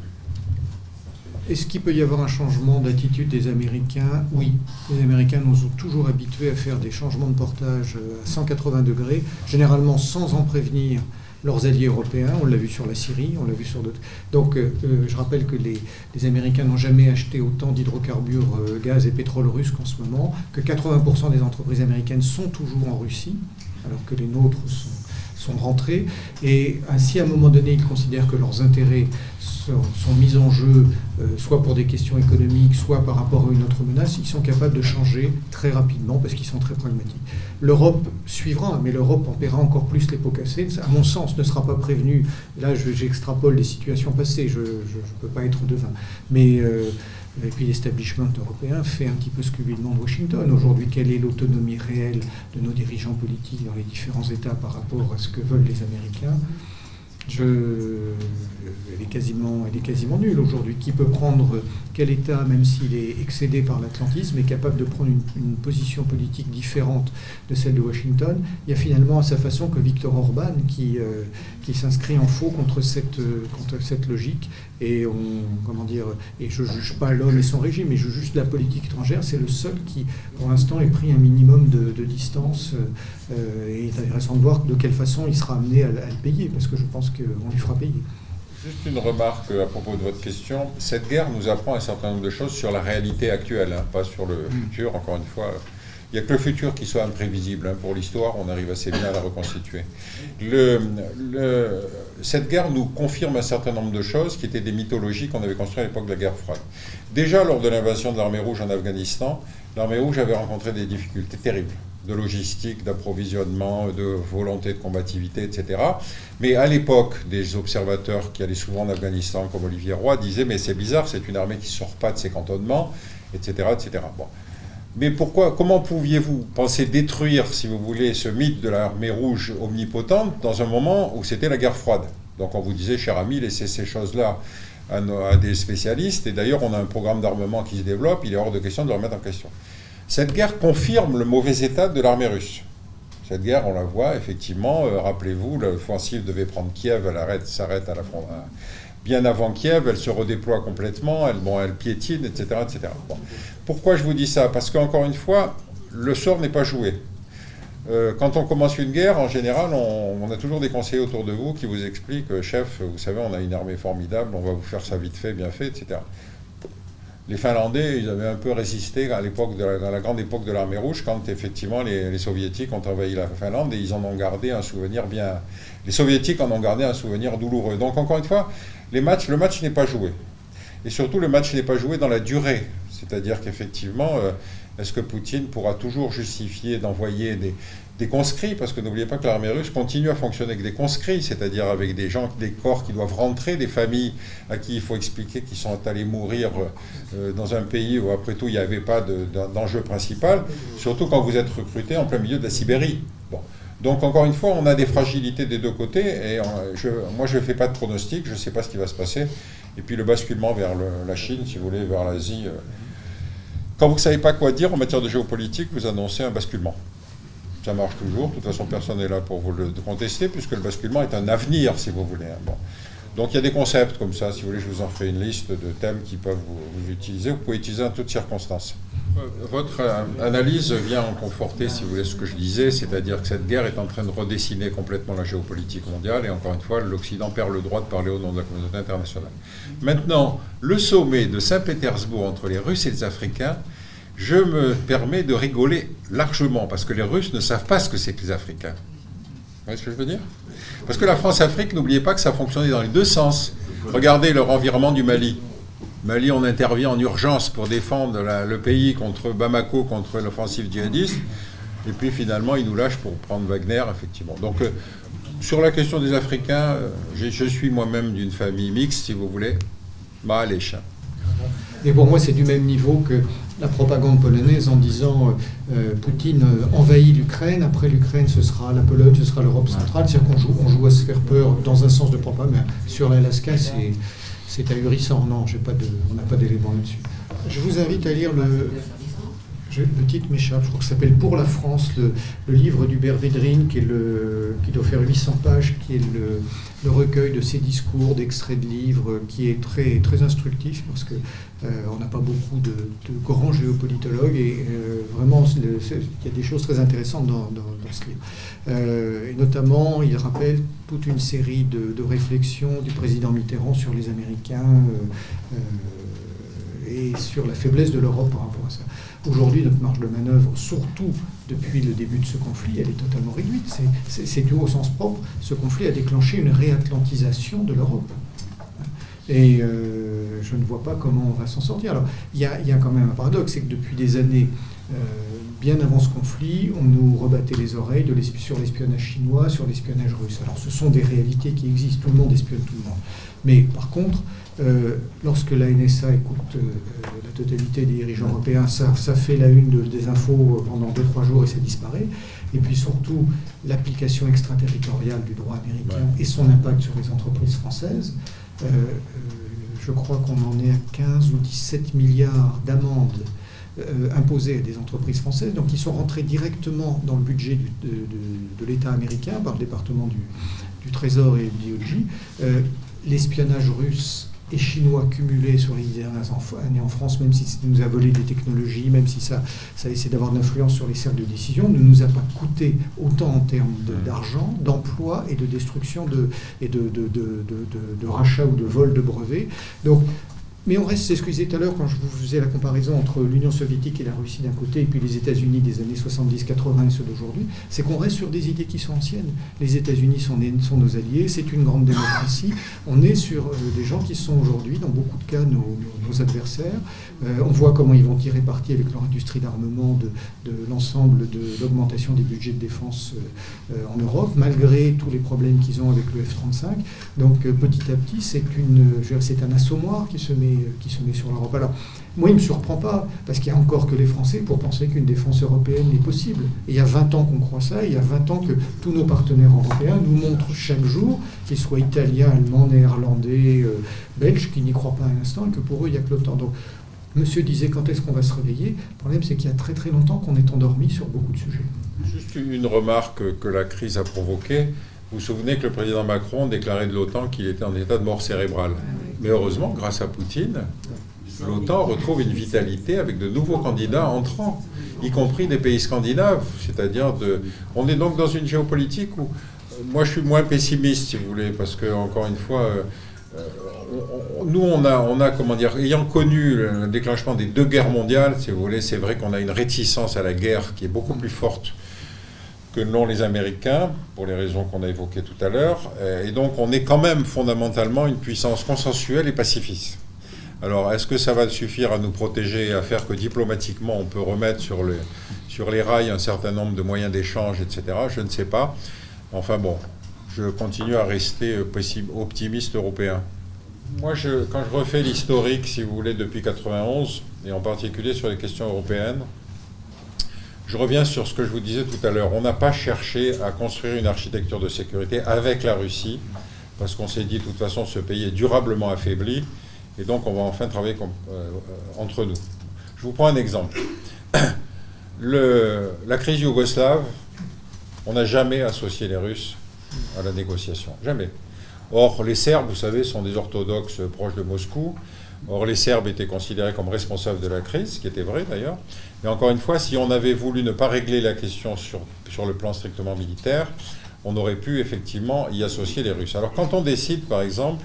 Speaker 1: Est-ce qu'il peut y avoir un changement d'attitude des Américains? Oui. Les Américains nous ont toujours habitués à faire des changements de portage euh, à 180 degrés, généralement sans en prévenir leurs alliés européens. On l'a vu sur la Syrie, on l'a vu sur d'autres. Donc, euh, euh, je rappelle que les, Américains n'ont jamais acheté autant d'hydrocarbures, euh, gaz et pétrole russes qu'en ce moment, que 80% des entreprises américaines sont toujours en Russie, alors que les nôtres sont sont rentrés. Et ainsi, à un moment donné, ils considèrent que leurs intérêts sont, mis en jeu, euh, soit pour des questions économiques, soit par rapport à une autre menace. Ils sont capables de changer très rapidement parce qu'ils sont très pragmatiques. L'Europe suivra, mais l'Europe en paiera encore plus les pots cassés. À mon sens, ne sera pas prévenue. Là, j'extrapole les situations passées. Je ne peux pas être devin. Mais euh, et puis l'establishment européen fait un petit peu ce que lui demande Washington. Aujourd'hui, quelle est l'autonomie réelle de nos dirigeants politiques dans les différents États par rapport à ce que veulent les Américains? Je, elle, est quasiment, nulle aujourd'hui. Qui peut prendre quel État, même s'il est excédé par l'atlantisme, est capable de prendre une, position politique différente de celle de Washington? Il y a finalement à sa façon que Victor Orban qui, euh, qui s'inscrit en faux contre cette, contre cette logique. Et on, comment dire, et je ne juge pas l'homme et son régime, mais je juge la politique étrangère. C'est le seul qui, pour l'instant, ait pris un minimum de, distance. Euh, et il est intéressant de voir de quelle façon il sera amené à, à le payer, parce que je pense qu'on lui fera payer.
Speaker 2: Juste une remarque à propos de votre question. Cette guerre nous apprend un certain nombre de choses sur la réalité actuelle, hein, pas sur le mm. futur, encore une fois. Il n'y a que le futur qui soit imprévisible. Hein. Pour l'histoire, on arrive assez bien à la reconstituer. Cette guerre nous confirme un certain nombre de choses qui étaient des mythologies qu'on avait construites à l'époque de la guerre froide. Déjà, lors de l'invasion de l'armée rouge en Afghanistan, l'armée rouge avait rencontré des difficultés terribles de logistique, d'approvisionnement, de volonté de combativité, etc. Mais à l'époque, des observateurs qui allaient souvent en Afghanistan, comme Olivier Roy, disaient Mais c'est bizarre, c'est une armée qui ne sort pas de ses cantonnements, etc. etc. Bon. Mais pourquoi, comment pouviez-vous penser détruire, si vous voulez, ce mythe de l'armée rouge omnipotente dans un moment où c'était la guerre froide? Donc on vous disait, cher ami, laissez ces choses-là à, des spécialistes. Et d'ailleurs, on a un programme d'armement qui se développe, il est hors de question de le remettre en question. Cette guerre confirme le mauvais état de l'armée russe. Cette guerre, on la voit effectivement, euh, rappelez-vous, l'offensive devait prendre Kiev, elle s'arrête à la frontière. Bien avant Kiev, elle se redéploie complètement, elle, bon, elle piétine, etc. etc. Pourquoi je vous dis ça? Parce qu'encore une fois, le sort n'est pas joué. Euh, quand on commence une guerre, en général, on, a toujours des conseillers autour de vous qui vous expliquent, euh, chef, vous savez, on a une armée formidable, on va vous faire ça vite fait, bien fait, etc les Finlandais, ils avaient un peu résisté à l'époque de la, grande époque de l'armée rouge, quand effectivement les, Soviétiques ont envahi la Finlande et ils en ont gardé un souvenir bien. Les Soviétiques en ont gardé un souvenir douloureux. Donc encore une fois, le match n'est pas joué. Et surtout, le match n'est pas joué dans la durée. C'est-à-dire qu'effectivement, euh, est-ce que Poutine pourra toujours justifier d'envoyer des, conscrits, parce que n'oubliez pas que l'armée russe continue à fonctionner avec des conscrits, c'est-à-dire avec des gens, des corps qui doivent rentrer, des familles à qui il faut expliquer qu'ils sont allés mourir euh, dans un pays où après tout il n'y avait pas d'enjeu principal, surtout quand vous êtes recruté en plein milieu de la Sibérie. Donc encore une fois, on a des fragilités des deux côtés, et je, moi je ne fais pas de pronostic, je ne sais pas ce qui va se passer. Et puis le basculement vers la Chine, si vous voulez, vers l'Asie. Euh, quand vous ne savez pas quoi dire en matière de géopolitique, vous annoncez un basculement ça marche toujours. De toute façon, personne n'est là pour vous le contester, puisque le basculement est un avenir, si vous voulez. Hein. Bon. Donc il y a des concepts comme ça, si vous voulez, je vous en ferai une liste de thèmes qui peuvent vous, utiliser. Vous pouvez utiliser en toutes circonstances. Euh, votre euh, analyse vient en conforter, si vous voulez, ce que je disais, c'est-à-dire que cette guerre est en train de redessiner complètement la géopolitique mondiale, et encore une fois, l'Occident perd le droit de parler au nom de la communauté internationale. Maintenant, le sommet de Saint-Pétersbourg entre les Russes et les Africains je me permets de rigoler largement, parce que les Russes ne savent pas ce que c'est que les Africains. Vous voyez ce que je veux dire? Parce que la France-Afrique, n'oubliez pas que ça fonctionnait dans les deux sens. Regardez le renvirement du Mali. Mali, on intervient en urgence pour défendre le pays contre Bamako, contre l'offensive djihadiste. Et puis finalement, ils nous lâchent pour prendre Wagner, effectivement. Donc, euh, sur la question des Africains, euh, je, suis moi-même d'une famille mixte, si vous voulez. Les chiens.
Speaker 1: Et pour moi, c'est du même niveau que la propagande polonaise en disant euh, Poutine envahit l'Ukraine, après l'Ukraine ce sera la Pologne, ce sera l'Europe centrale. C'est-à-dire qu'on joue, on joue à se faire peur dans un sens de propagande, sur l'Alaska, c'est ahurissant. Non, on n'a pas d'éléments là-dessus. Je vous invite à lire le, le titre m'échappe, je crois que ça s'appelle Pour la France, le, livre d'Hubert Védrine, qui, qui doit faire 800 pages, qui est le, recueil de ses discours, d'extraits de livres, qui est très, très instructif, parce qu'on euh, n'a pas beaucoup de, grands géopolitologues, et euh, vraiment, il y a des choses très intéressantes dans, ce livre. Euh, et notamment, il rappelle toute une série de, réflexions du président Mitterrand sur les Américains et sur la faiblesse de l'Europe par rapport à ça. Aujourd'hui, notre marge de manœuvre, surtout depuis le début de ce conflit, elle est totalement réduite. C'est tout au sens propre. Ce conflit a déclenché une réatlantisation de l'Europe. Et euh, je ne vois pas comment on va s'en sortir. Alors, il y, a, quand même un paradoxe, c'est que depuis des années, euh, bien avant ce conflit, on nous rebattait les oreilles de sur l'espionnage chinois, sur l'espionnage russe. Alors, ce sont des réalités qui existent. Tout le monde espionne tout le monde. Mais par contre, euh, lorsque la NSA écoute euh, la totalité des dirigeants européens, ça, ça fait la une des infos pendant 2-3 jours et ça disparaît. Et puis surtout, l'application extraterritoriale du droit américain et son impact sur les entreprises françaises. Euh, je crois qu'on en est à 15 ou 17 milliards d'amendes imposées à des entreprises françaises, donc ils sont rentrés directement dans le budget de, l'État américain par le département du, Trésor et du DOJ. L'espionnage russe et chinois cumulés sur les dernières années en France, même si ça nous a volé des technologies, même si ça, ça a essayé d'avoir de l'influence sur les cercles de décision, ne nous a pas coûté autant en termes mmh. d'argent, d'emploi et de destruction de, et de, de, de, rachat ou de vol de brevets. Donc mais on reste, c'est ce que je disais tout à l'heure quand je vous faisais la comparaison entre l'Union soviétique et la Russie d'un côté et puis les États-Unis des années 70-80 et ceux d'aujourd'hui, c'est qu'on reste sur des idées qui sont anciennes. Les États-Unis sont, nos alliés, c'est une grande démocratie. On est sur euh, des gens qui sont aujourd'hui, dans beaucoup de cas, nos, adversaires. Euh, on voit comment ils vont tirer parti avec leur industrie d'armement de, l'ensemble de l'augmentation des budgets de défense euh, en Europe, malgré tous les problèmes qu'ils ont avec le F-35. Donc petit à petit, c'est un assommoir qui se met qui se met sur l'Europe. Alors, moi, il ne me surprend pas, parce qu'il n'y a encore que les Français pour penser qu'une défense européenne est possible. Il y a 20 ans qu'on croit ça, il y a 20 ans que tous nos partenaires européens nous montrent chaque jour, qu'ils soient italiens, allemands, néerlandais, euh, belges, qui n'y croient pas un instant, et que pour eux, il n'y a que l'OTAN. Donc, monsieur disait quand est-ce qu'on va se réveiller? Le problème, c'est qu'il y a très très longtemps qu'on est endormi sur beaucoup de sujets.
Speaker 2: Juste une remarque que la crise a provoquée. Vous vous souvenez que le président Macron déclarait de l'OTAN qu'il était en état de mort cérébrale. Mais heureusement, grâce à Poutine, l'OTAN retrouve une vitalité avec de nouveaux candidats entrants, y compris des pays scandinaves. C'est-à-dire, de... on est donc dans une géopolitique où moi je suis moins pessimiste, si vous voulez, parce que, encore une fois, euh, euh, nous, on a, on a, comment dire, ayant connu le déclenchement des deux guerres mondiales, si vous voulez, c'est vrai qu'on a une réticence à la guerre qui est beaucoup plus forte que non les Américains, pour les raisons qu'on a évoquées tout à l'heure. Euh, et donc on est quand même fondamentalement une puissance consensuelle et pacifiste. Alors est-ce que ça va suffire à nous protéger et à faire que diplomatiquement on peut remettre sur, le, sur les rails un certain nombre de moyens d'échange, etc. Je ne sais pas. Enfin bon, je continue à rester optimiste européen. Moi, je, quand je refais l'historique, si vous voulez, depuis 91, et en particulier sur les questions européennes, je reviens sur ce que je vous disais tout à l'heure. On n'a pas cherché à construire une architecture de sécurité avec la Russie, parce qu'on s'est dit, de toute façon, ce pays est durablement affaibli, et donc on va enfin travailler euh, entre nous. Je vous prends un exemple. la crise yougoslave, on n'a jamais associé les Russes à la négociation. Jamais. Or, les Serbes, vous savez, sont des orthodoxes proches de Moscou. Or, les Serbes étaient considérés comme responsables de la crise, ce qui était vrai d'ailleurs. Mais encore une fois, si on avait voulu ne pas régler la question sur, sur le plan strictement militaire, on aurait pu effectivement y associer les Russes. Alors quand on décide, par exemple,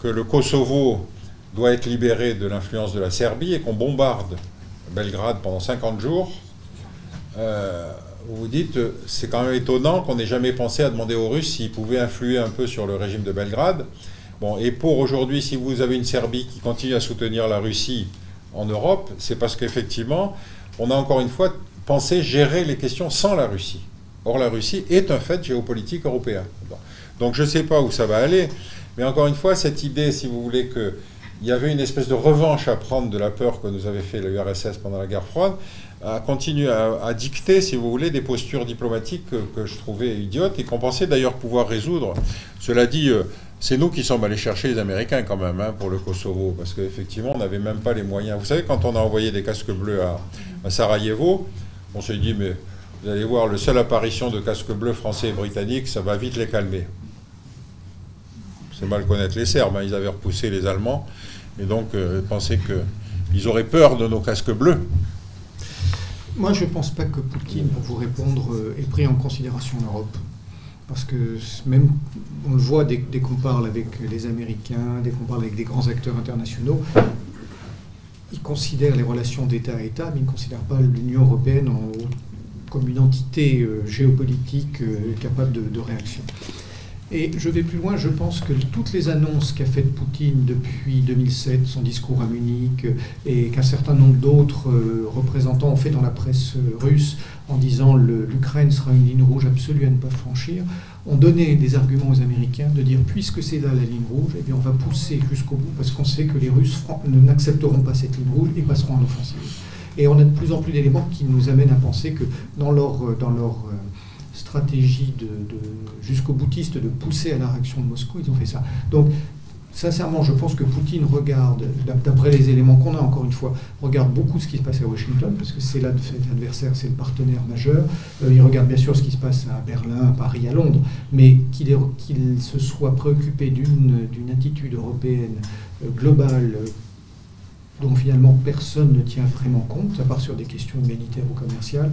Speaker 2: que le Kosovo doit être libéré de l'influence de la Serbie et qu'on bombarde Belgrade pendant 50 jours, euh, vous vous dites, c'est quand même étonnant qu'on n'ait jamais pensé à demander aux Russes s'ils pouvaient influer un peu sur le régime de Belgrade Bon, et pour aujourd'hui, si vous avez une Serbie qui continue à soutenir la Russie en Europe, c'est parce qu'effectivement, on a encore une fois pensé gérer les questions sans la Russie. Or, la Russie est un fait géopolitique européen. Donc, je ne sais pas où ça va aller, mais encore une fois, cette idée, si vous voulez, qu'il y avait une espèce de revanche à prendre de la peur que nous avait fait l'URSS pendant la guerre froide, a continué à, dicter, si vous voulez, des postures diplomatiques que, je trouvais idiotes et qu'on pensait d'ailleurs pouvoir résoudre. Cela dit, euh, c'est nous qui sommes allés chercher les Américains quand même hein, pour le Kosovo, parce qu'effectivement, on n'avait même pas les moyens. Vous savez, quand on a envoyé des casques bleus à, Sarajevo, on s'est dit, mais vous allez voir, le seule apparition de casques bleus français et britanniques, ça va vite les calmer. C'est mal connaître les Serbes, hein, ils avaient repoussé les Allemands, et donc euh, pensaient qu'ils auraient peur de nos casques bleus.
Speaker 1: Moi, je ne pense pas que Poutine, pour vous répondre, euh, ait pris en considération l'Europe. Parce que même, on le voit dès, qu'on parle avec les Américains, dès qu'on parle avec des grands acteurs internationaux, ils considèrent les relations d'État à État, mais ils ne considèrent pas l'Union européenne comme une entité euh, géopolitique euh, capable de réaction. Et je vais plus loin, je pense que toutes les annonces qu'a faites Poutine depuis 2007, son discours à Munich, et qu'un certain nombre d'autres euh, représentants ont fait dans la presse euh, russe en disant l'Ukraine sera une ligne rouge absolue à ne pas franchir, ont donné des arguments aux Américains de dire puisque c'est là la ligne rouge, eh bien on va pousser jusqu'au bout parce qu'on sait que les Russes n'accepteront pas cette ligne rouge et passeront à l'offensive. Et on a de plus en plus d'éléments qui nous amènent à penser que dans leur, dans leur euh, stratégie jusqu'au boutiste de pousser à la réaction de Moscou, ils ont fait ça. Donc, sincèrement, je pense que Poutine regarde, d'après les éléments qu'on a, encore une fois, regarde beaucoup ce qui se passe à Washington, parce que c'est l'adversaire, c'est le partenaire majeur. Euh, il regarde bien sûr ce qui se passe à Berlin, à Paris, à Londres, mais qu'il se soit préoccupé d'une attitude européenne euh, globale euh, dont finalement personne ne tient vraiment compte, à part sur des questions humanitaires ou commerciales,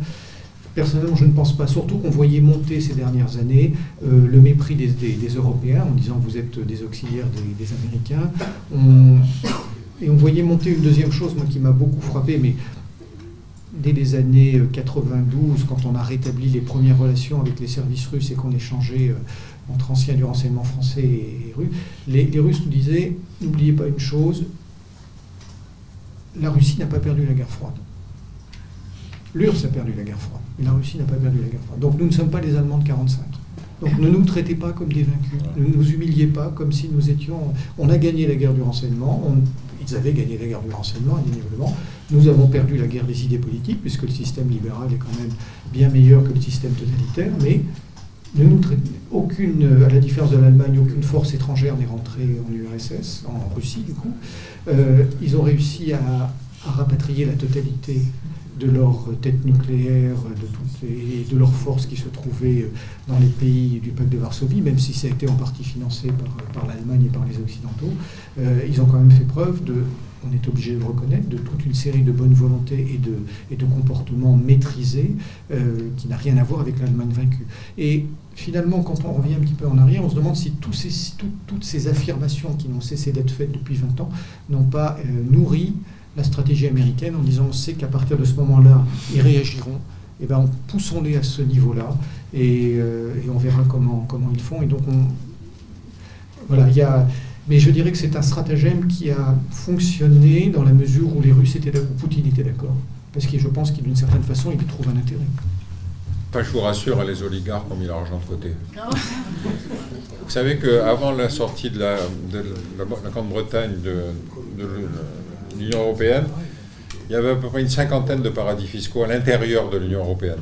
Speaker 1: Personnellement, je ne pense pas. Surtout qu'on voyait monter ces dernières années euh, le mépris des, Européens en disant vous êtes des auxiliaires des, Américains. et on voyait monter une deuxième chose, moi, qui m'a beaucoup frappé, mais dès les années 92, quand on a rétabli les premières relations avec les services russes et qu'on échangeait euh, entre anciens du renseignement français et, russes, les, les Russes nous disaient n'oubliez pas une chose, la Russie n'a pas perdu la guerre froide. L'URSS a perdu la guerre froide, mais la Russie n'a pas perdu la guerre froide. Donc nous ne sommes pas les Allemands de 45. Donc ne nous traitez pas comme des vaincus, ne nous humiliez pas comme si nous étions... On a gagné la guerre du renseignement, ils avaient gagné la guerre du renseignement, indéniablement. Nous avons perdu la guerre des idées politiques, puisque le système libéral est quand même bien meilleur que le système totalitaire, mais ne nous aucune, à la différence de l'Allemagne, aucune force étrangère n'est rentrée en URSS, en Russie du coup. Euh, ils ont réussi à rapatrier la totalité de leur tête nucléaire de et de leurs forces qui se trouvaient dans les pays du peuple de Varsovie, même si ça a été en partie financé par, l'Allemagne et par les Occidentaux, euh, ils ont quand même fait preuve de, on est obligé de le reconnaître, de toute une série de bonnes volontés et de, et de comportements maîtrisés euh, qui n'a rien à voir avec l'Allemagne vaincue. Et finalement, quand on revient un petit peu en arrière, on se demande si ces, toutes ces affirmations qui n'ont cessé d'être faites depuis 20 ans n'ont pas euh, nourri la stratégie américaine en disant on sait qu'à partir de ce moment-là, ils réagiront. Et eh ben, poussons-les à ce niveau-là et, euh, et, on verra comment, comment ils font. Et donc, on, voilà, il y a, mais je dirais que c'est un stratagème qui a fonctionné dans la mesure où les Russes étaient d'accord, Poutine était d'accord. Parce que je pense qu'il, d'une certaine façon, il y trouve un intérêt.
Speaker 2: Enfin, je vous rassure, les oligarques ont mis l'argent de côté. Vous savez qu'avant la sortie de la, de la, Grande-Bretagne de, de, l'Union européenne, il y avait à peu près une cinquantaine de paradis fiscaux à l'intérieur de l'Union européenne.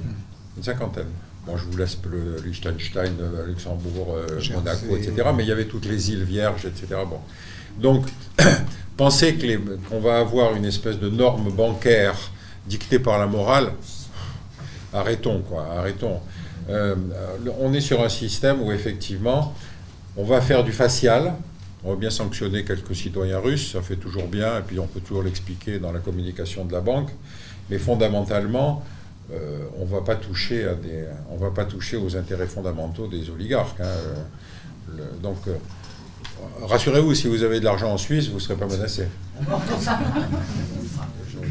Speaker 2: Une cinquantaine. Bon, je vous laisse le Liechtenstein, euh, Luxembourg, euh, Monaco, etc. Mais il y avait toutes les îles vierges, etc. Bon. Donc, penser qu'on va avoir une espèce de norme bancaire dictée par la morale, arrêtons, quoi, arrêtons. Euh, on est sur un système où, effectivement, on va faire du facial, on va bien sanctionner quelques citoyens russes, ça fait toujours bien, et puis on peut toujours l'expliquer dans la communication de la banque. Mais fondamentalement, euh, on va pas toucher à des, on va pas toucher aux intérêts fondamentaux des oligarques. Hein. donc, euh, rassurez-vous, si vous avez de l'argent en Suisse, vous ne serez pas menacé.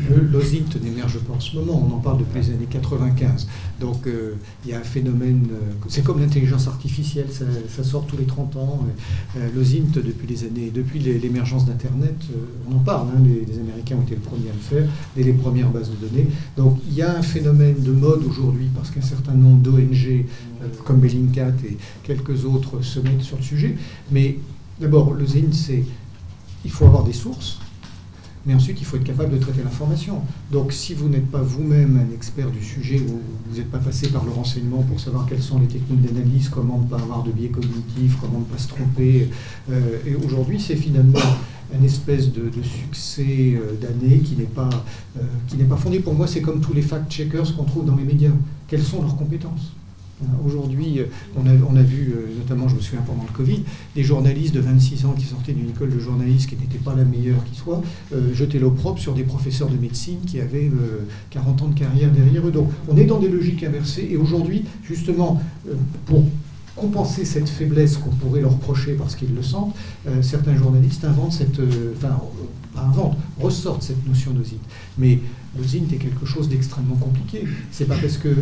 Speaker 1: le n'émerge pas en ce moment, on en parle depuis les années 95. Donc euh, il y a un phénomène, euh, c'est comme l'intelligence artificielle, ça, sort tous les 30 ans. Euh, L'OSINT, depuis les années, depuis l'émergence d'Internet, on en parle, hein, les, Américains ont été le premier à le faire, dès les premières bases de données. Donc il y a un phénomène de mode aujourd'hui, parce qu'un certain nombre d'ONG, comme Bellingcat et quelques autres, se mettent sur le sujet. Mais d'abord, l'OSINT, c'est il faut avoir des sources, mais ensuite il faut être capable de traiter l'information. Donc si vous n'êtes pas vous-même un expert du sujet, ou vous n'êtes pas passé par le renseignement pour savoir quelles sont les techniques d'analyse, comment ne pas avoir de biais cognitifs, comment ne pas se tromper, euh, et aujourd'hui c'est finalement un espèce de, succès euh, d'année qui n'est pas, euh, pas fondé. Pour moi, c'est comme tous les fact-checkers qu'on trouve dans les médias. Quelles sont leurs compétences? Aujourd'hui, euh, on a, vu, euh, notamment, je me souviens pendant le Covid, des journalistes de 26 ans qui sortaient d'une école de journalisme qui n'était pas la meilleure qui soit, euh, jeter l'opprobre sur des professeurs de médecine qui avaient 40 ans de carrière derrière eux. Donc, on est dans des logiques inversées. Et aujourd'hui, justement, pour compenser cette faiblesse qu'on pourrait leur reprocher parce qu'ils le sentent, certains journalistes inventent cette, enfin, inventent, ressortent cette notion d'osine. Mais l'osine est quelque chose d'extrêmement compliqué. C'est pas parce que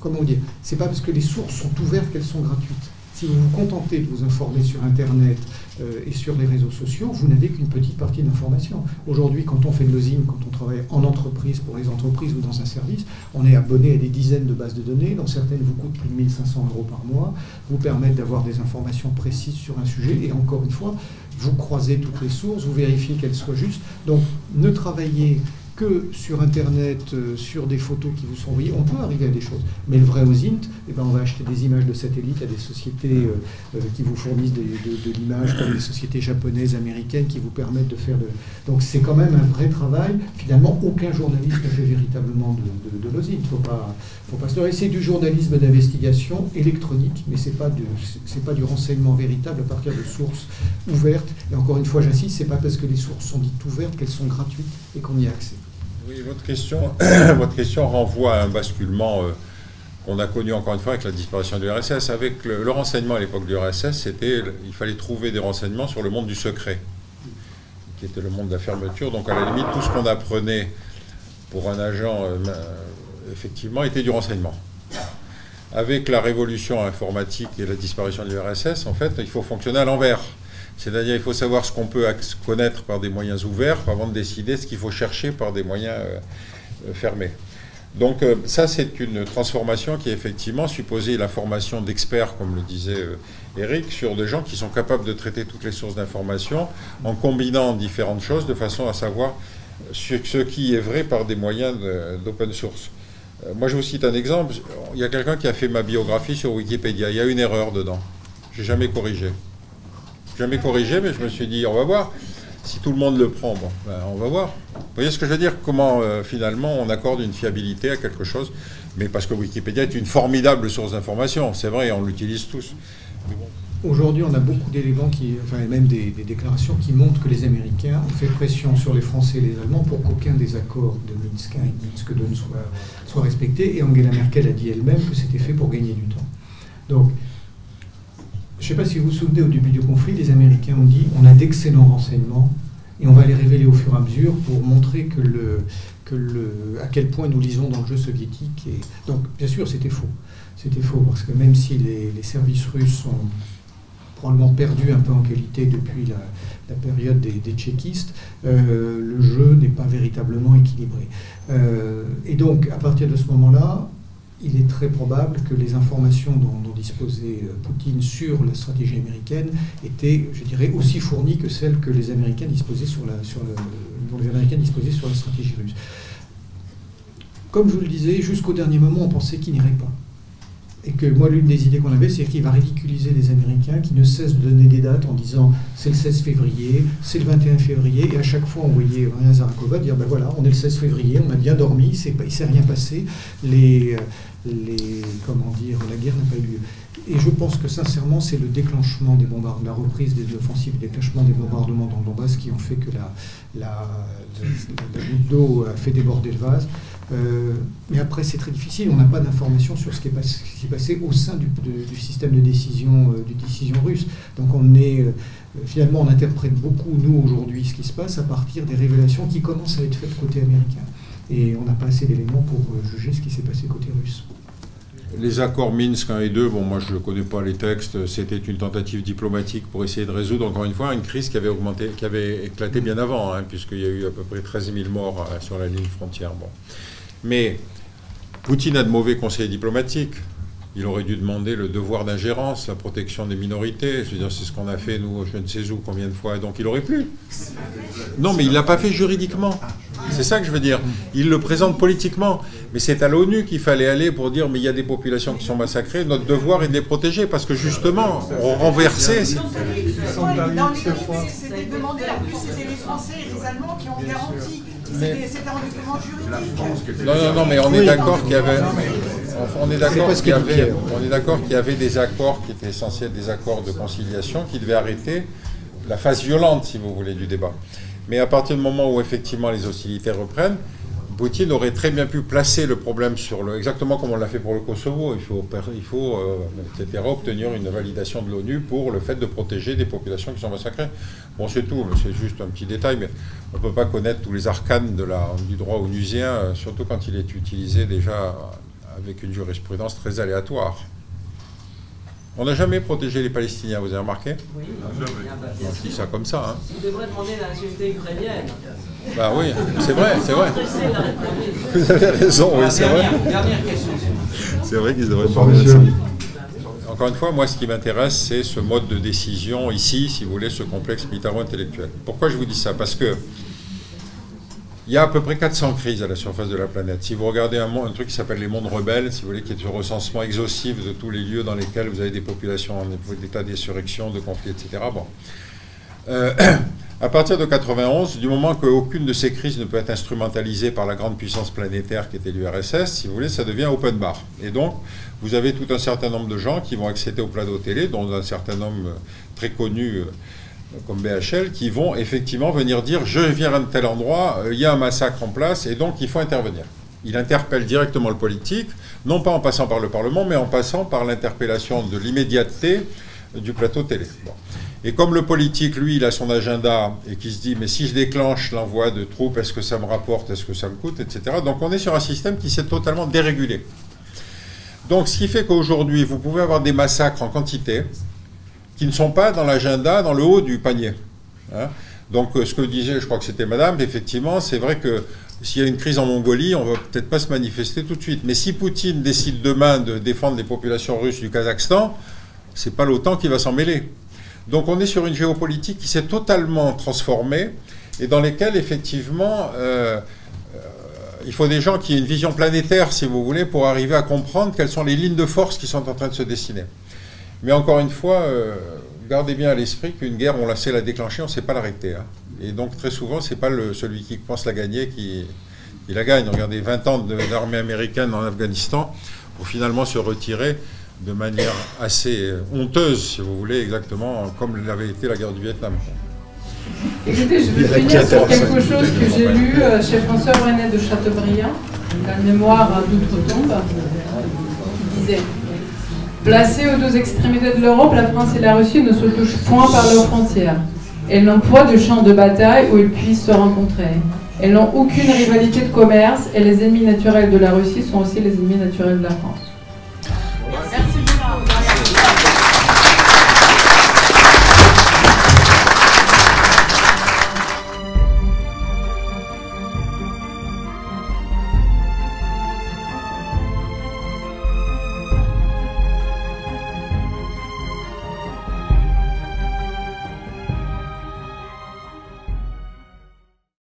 Speaker 1: comment dire, c'est pas parce que les sources sont ouvertes qu'elles sont gratuites. Si vous vous contentez de vous informer sur Internet euh, et sur les réseaux sociaux, vous n'avez qu'une petite partie d'information. Aujourd'hui, quand on fait de l'osine, quand on travaille en entreprise, pour les entreprises ou dans un service, on est abonné à des dizaines de bases de données, dont certaines vous coûtent plus de 1500 euros par mois, vous permettent d'avoir des informations précises sur un sujet, et encore une fois, vous croisez toutes les sources, vous vérifiez qu'elles soient justes. Donc, ne travaillez que sur Internet, euh, sur des photos qui vous sont envoyées, on peut arriver à des choses. Mais le vrai OSINT, eh ben, on va acheter des images de satellites à des sociétés euh, euh, qui vous fournissent de, l'image, comme les sociétés japonaises, américaines, qui vous permettent de faire de... Donc c'est quand même un vrai travail. Finalement, aucun journaliste ne fait véritablement de, de, l'OSINT. Faut pas, se C'est du journalisme d'investigation électronique, mais ce n'est pas, pas du renseignement véritable à partir de sources ouvertes. Et encore une fois, j'insiste, ce n'est pas parce que les sources sont dites ouvertes qu'elles sont gratuites et qu'on y a accès.
Speaker 2: Oui, votre question, votre question renvoie à un basculement euh, qu'on a connu encore une fois avec la disparition du RSS. Avec le, renseignement à l'époque du RSS, c'était il fallait trouver des renseignements sur le monde du secret, qui était le monde de la fermeture. Donc à la limite, tout ce qu'on apprenait pour un agent, euh, effectivement, était du renseignement. Avec la révolution informatique et la disparition du RSS, en fait, il faut fonctionner à l'envers. C'est-à-dire il faut savoir ce qu'on peut connaître par des moyens ouverts avant de décider ce qu'il faut chercher par des moyens euh, euh, fermés. Donc euh, ça, c'est une transformation qui effectivement supposée la formation d'experts, comme le disait Eric, sur des gens qui sont capables de traiter toutes les sources d'information en combinant différentes choses de façon à savoir ce qui est vrai par des moyens d'open source. Moi, je vous cite un exemple. Il y a quelqu'un qui a fait ma biographie sur Wikipédia. Il y a une erreur dedans. Je n'ai jamais corrigé jamais corrigé, mais je me suis dit, on va voir. Si tout le monde le prend, bon, ben, on va voir. Vous voyez ce que je veux dire? Comment euh, finalement on accorde une fiabilité à quelque chose? Mais parce que Wikipédia est une formidable source d'information, c'est vrai, on l'utilise tous.
Speaker 1: Aujourd'hui, on a beaucoup d'éléments qui, enfin, même des, déclarations qui montrent que les Américains ont fait pression sur les Français et les Allemands pour qu'aucun des accords de Minsk 1 et Minsk 2 ne soit, soit respecté. Et Angela Merkel a dit elle-même que c'était fait pour gagner du temps. Donc, je ne sais pas si vous vous souvenez, au début du conflit, les Américains ont dit on a d'excellents renseignements et on va les révéler au fur et à mesure pour montrer à quel point nous lisons dans le jeu soviétique. Donc, bien sûr, c'était faux. C'était faux, parce que même si les, services russes sont probablement perdus un peu en qualité depuis la, période des, tchéquistes, euh, le jeu n'est pas véritablement équilibré. Euh, et donc, à partir de ce moment-là, il est très probable que les informations dont, disposait euh, Poutine sur la stratégie américaine étaient, je dirais, aussi fournies que celles que les Américains disposaient sur la, sur dont les Américains disposaient sur la stratégie russe. Comme je vous le disais, jusqu'au dernier moment, on pensait qu'il n'irait pas. Et que moi, l'une des idées qu'on avait, c'est qu'il va ridiculiser les Américains qui ne cessent de donner des dates en disant c'est le 16 février, c'est le 21 février, et à chaque fois on voyait Zarakova dire ben voilà, on est le 16 février, on a bien dormi, il ne s'est rien passé, les, les, comment dire, la guerre n'a pas eu lieu. Et je pense que sincèrement, c'est le déclenchement des bombardements, la reprise des offensives, le déclenchement des bombardements dans le Donbass qui ont fait que la, la, goutte d'eau a fait déborder le vase. Euh, mais après, c'est très difficile. On n'a pas d'informations sur ce qui s'est passé, au sein du, système de décision, euh, décision russe. Donc, on est euh, finalement, on interprète beaucoup nous aujourd'hui ce qui se passe à partir des révélations qui commencent à être faites côté américain. Et on n'a pas assez d'éléments pour juger ce qui s'est passé côté russe.
Speaker 2: Les accords Minsk 1 et 2, bon, moi je ne connais pas les textes, c'était une tentative diplomatique pour essayer de résoudre, encore une fois, une crise qui avait, augmenté, qui avait éclaté bien avant, hein, puisqu'il y a eu à peu près 13 000 morts sur la ligne frontière. Mais Poutine a de mauvais conseils diplomatiques. Il aurait dû demander le devoir d'ingérence, la protection des minorités. Je veux dire, c'est ce qu'on a fait, nous, je ne sais où, combien de fois. Donc il aurait pu. Non, mais il ne l'a pas fait juridiquement. C'est ça que je veux dire. Il le présente politiquement. Mais c'est à l'ONU qu'il fallait aller pour dire mais il y a des populations qui sont massacrées, notre devoir est de les protéger parce que justement, on renversait. C'était demander en plus c'était les Français et les Allemands qui ont garanti. C'était un document juridique. Non, non, non, mais on est d'accord qu'il y avait. On est d'accord qu'il y, avait, y des accords qui étaient être des accords de conciliation qui devaient arrêter la phase violente, si vous voulez, du débat. Mais à partir du moment où effectivement les hostilités reprennent, Poutine aurait très bien pu placer le problème sur le, exactement comme on l'a fait pour le Kosovo. Il faut, il faut euh, etc., obtenir une validation de l'ONU pour le fait de protéger des populations qui sont massacrées. Bon, c'est tout, c'est juste un petit détail, mais on ne peut pas connaître tous les arcanes de la, du droit onusien, euh, surtout quand il est utilisé déjà avec une jurisprudence très aléatoire. On n'a jamais protégé les Palestiniens, vous avez remarqué Oui. On dit ça comme ça. Hein. On devrait demander la nationalité ukrainienne. Bah oui, c'est vrai, c'est vrai. Vous avez raison, oui, c'est vrai. Dernière question. C'est vrai qu'ils devraient demander ça. Encore une fois, moi, ce qui m'intéresse, c'est ce mode de décision ici, si vous voulez, ce complexe militaro-intellectuel. Pourquoi je vous dis ça? Parce que il y a à peu près 400 crises à la surface de la planète. Si vous regardez un, truc qui s'appelle les mondes rebelles, si vous voulez, qui est un recensement exhaustif de tous les lieux dans lesquels vous avez des populations en état d'insurrection, de conflit, etc. Bon. Euh, à partir de 91, du moment qu'aucune de ces crises ne peut être instrumentalisée par la grande puissance planétaire qui était l'URSS, si vous voulez, ça devient open bar. Et donc, vous avez tout un certain nombre de gens qui vont accéder au plateau télé, dont un certain nombre très connu euh, comme BHL, qui vont effectivement venir dire je viens à tel endroit, euh, il y a un massacre en place et donc il faut intervenir. Il interpelle directement le politique, non pas en passant par le Parlement, mais en passant par l'interpellation de l'immédiateté du plateau télé. Et comme le politique, lui, il a son agenda et qui se dit mais si je déclenche l'envoi de troupes, est-ce que ça me rapporte, est-ce que ça me coûte, etc. Donc on est sur un système qui s'est totalement dérégulé. Donc ce qui fait qu'aujourd'hui, vous pouvez avoir des massacres en quantité, qui ne sont pas dans l'agenda, dans le haut du panier. Hein. Donc, euh, ce que disait, je crois que c'était madame, effectivement, c'est vrai que s'il y a une crise en Mongolie, on ne va peut-être pas se manifester tout de suite. Mais si Poutine décide demain de défendre les populations russes du Kazakhstan, c'est pas l'OTAN qui va s'en mêler. Donc, on est sur une géopolitique qui s'est totalement transformée et dans lesquelles, effectivement, euh, euh, il faut des gens qui aient une vision planétaire, si vous voulez, pour arriver à comprendre quelles sont les lignes de force qui sont en train de se dessiner. Mais encore une fois, euh, gardez bien à l'esprit qu'une guerre, on la sait la déclencher, on ne sait pas l'arrêter. Hein. Et donc très souvent, ce n'est pas le, celui qui pense la gagner qui, la gagne. Regardez, 20 ans d'armée américaine en Afghanistan pour finalement se retirer de manière assez honteuse, si vous voulez, exactement comme l'avait été la guerre du Vietnam.
Speaker 4: Écoutez, je vais finir sur quelque chose que j'ai lu euh, chez François René de Chateaubriand, la mémoire d'outre-tombe, qui disait Placées aux deux extrémités de l'Europe, la France et la Russie ne se touchent point par leurs frontières. Elles n'ont point de champ de bataille où ils puissent se rencontrer. Elles n'ont aucune rivalité de commerce et les ennemis naturels de la Russie sont aussi les ennemis naturels de la France.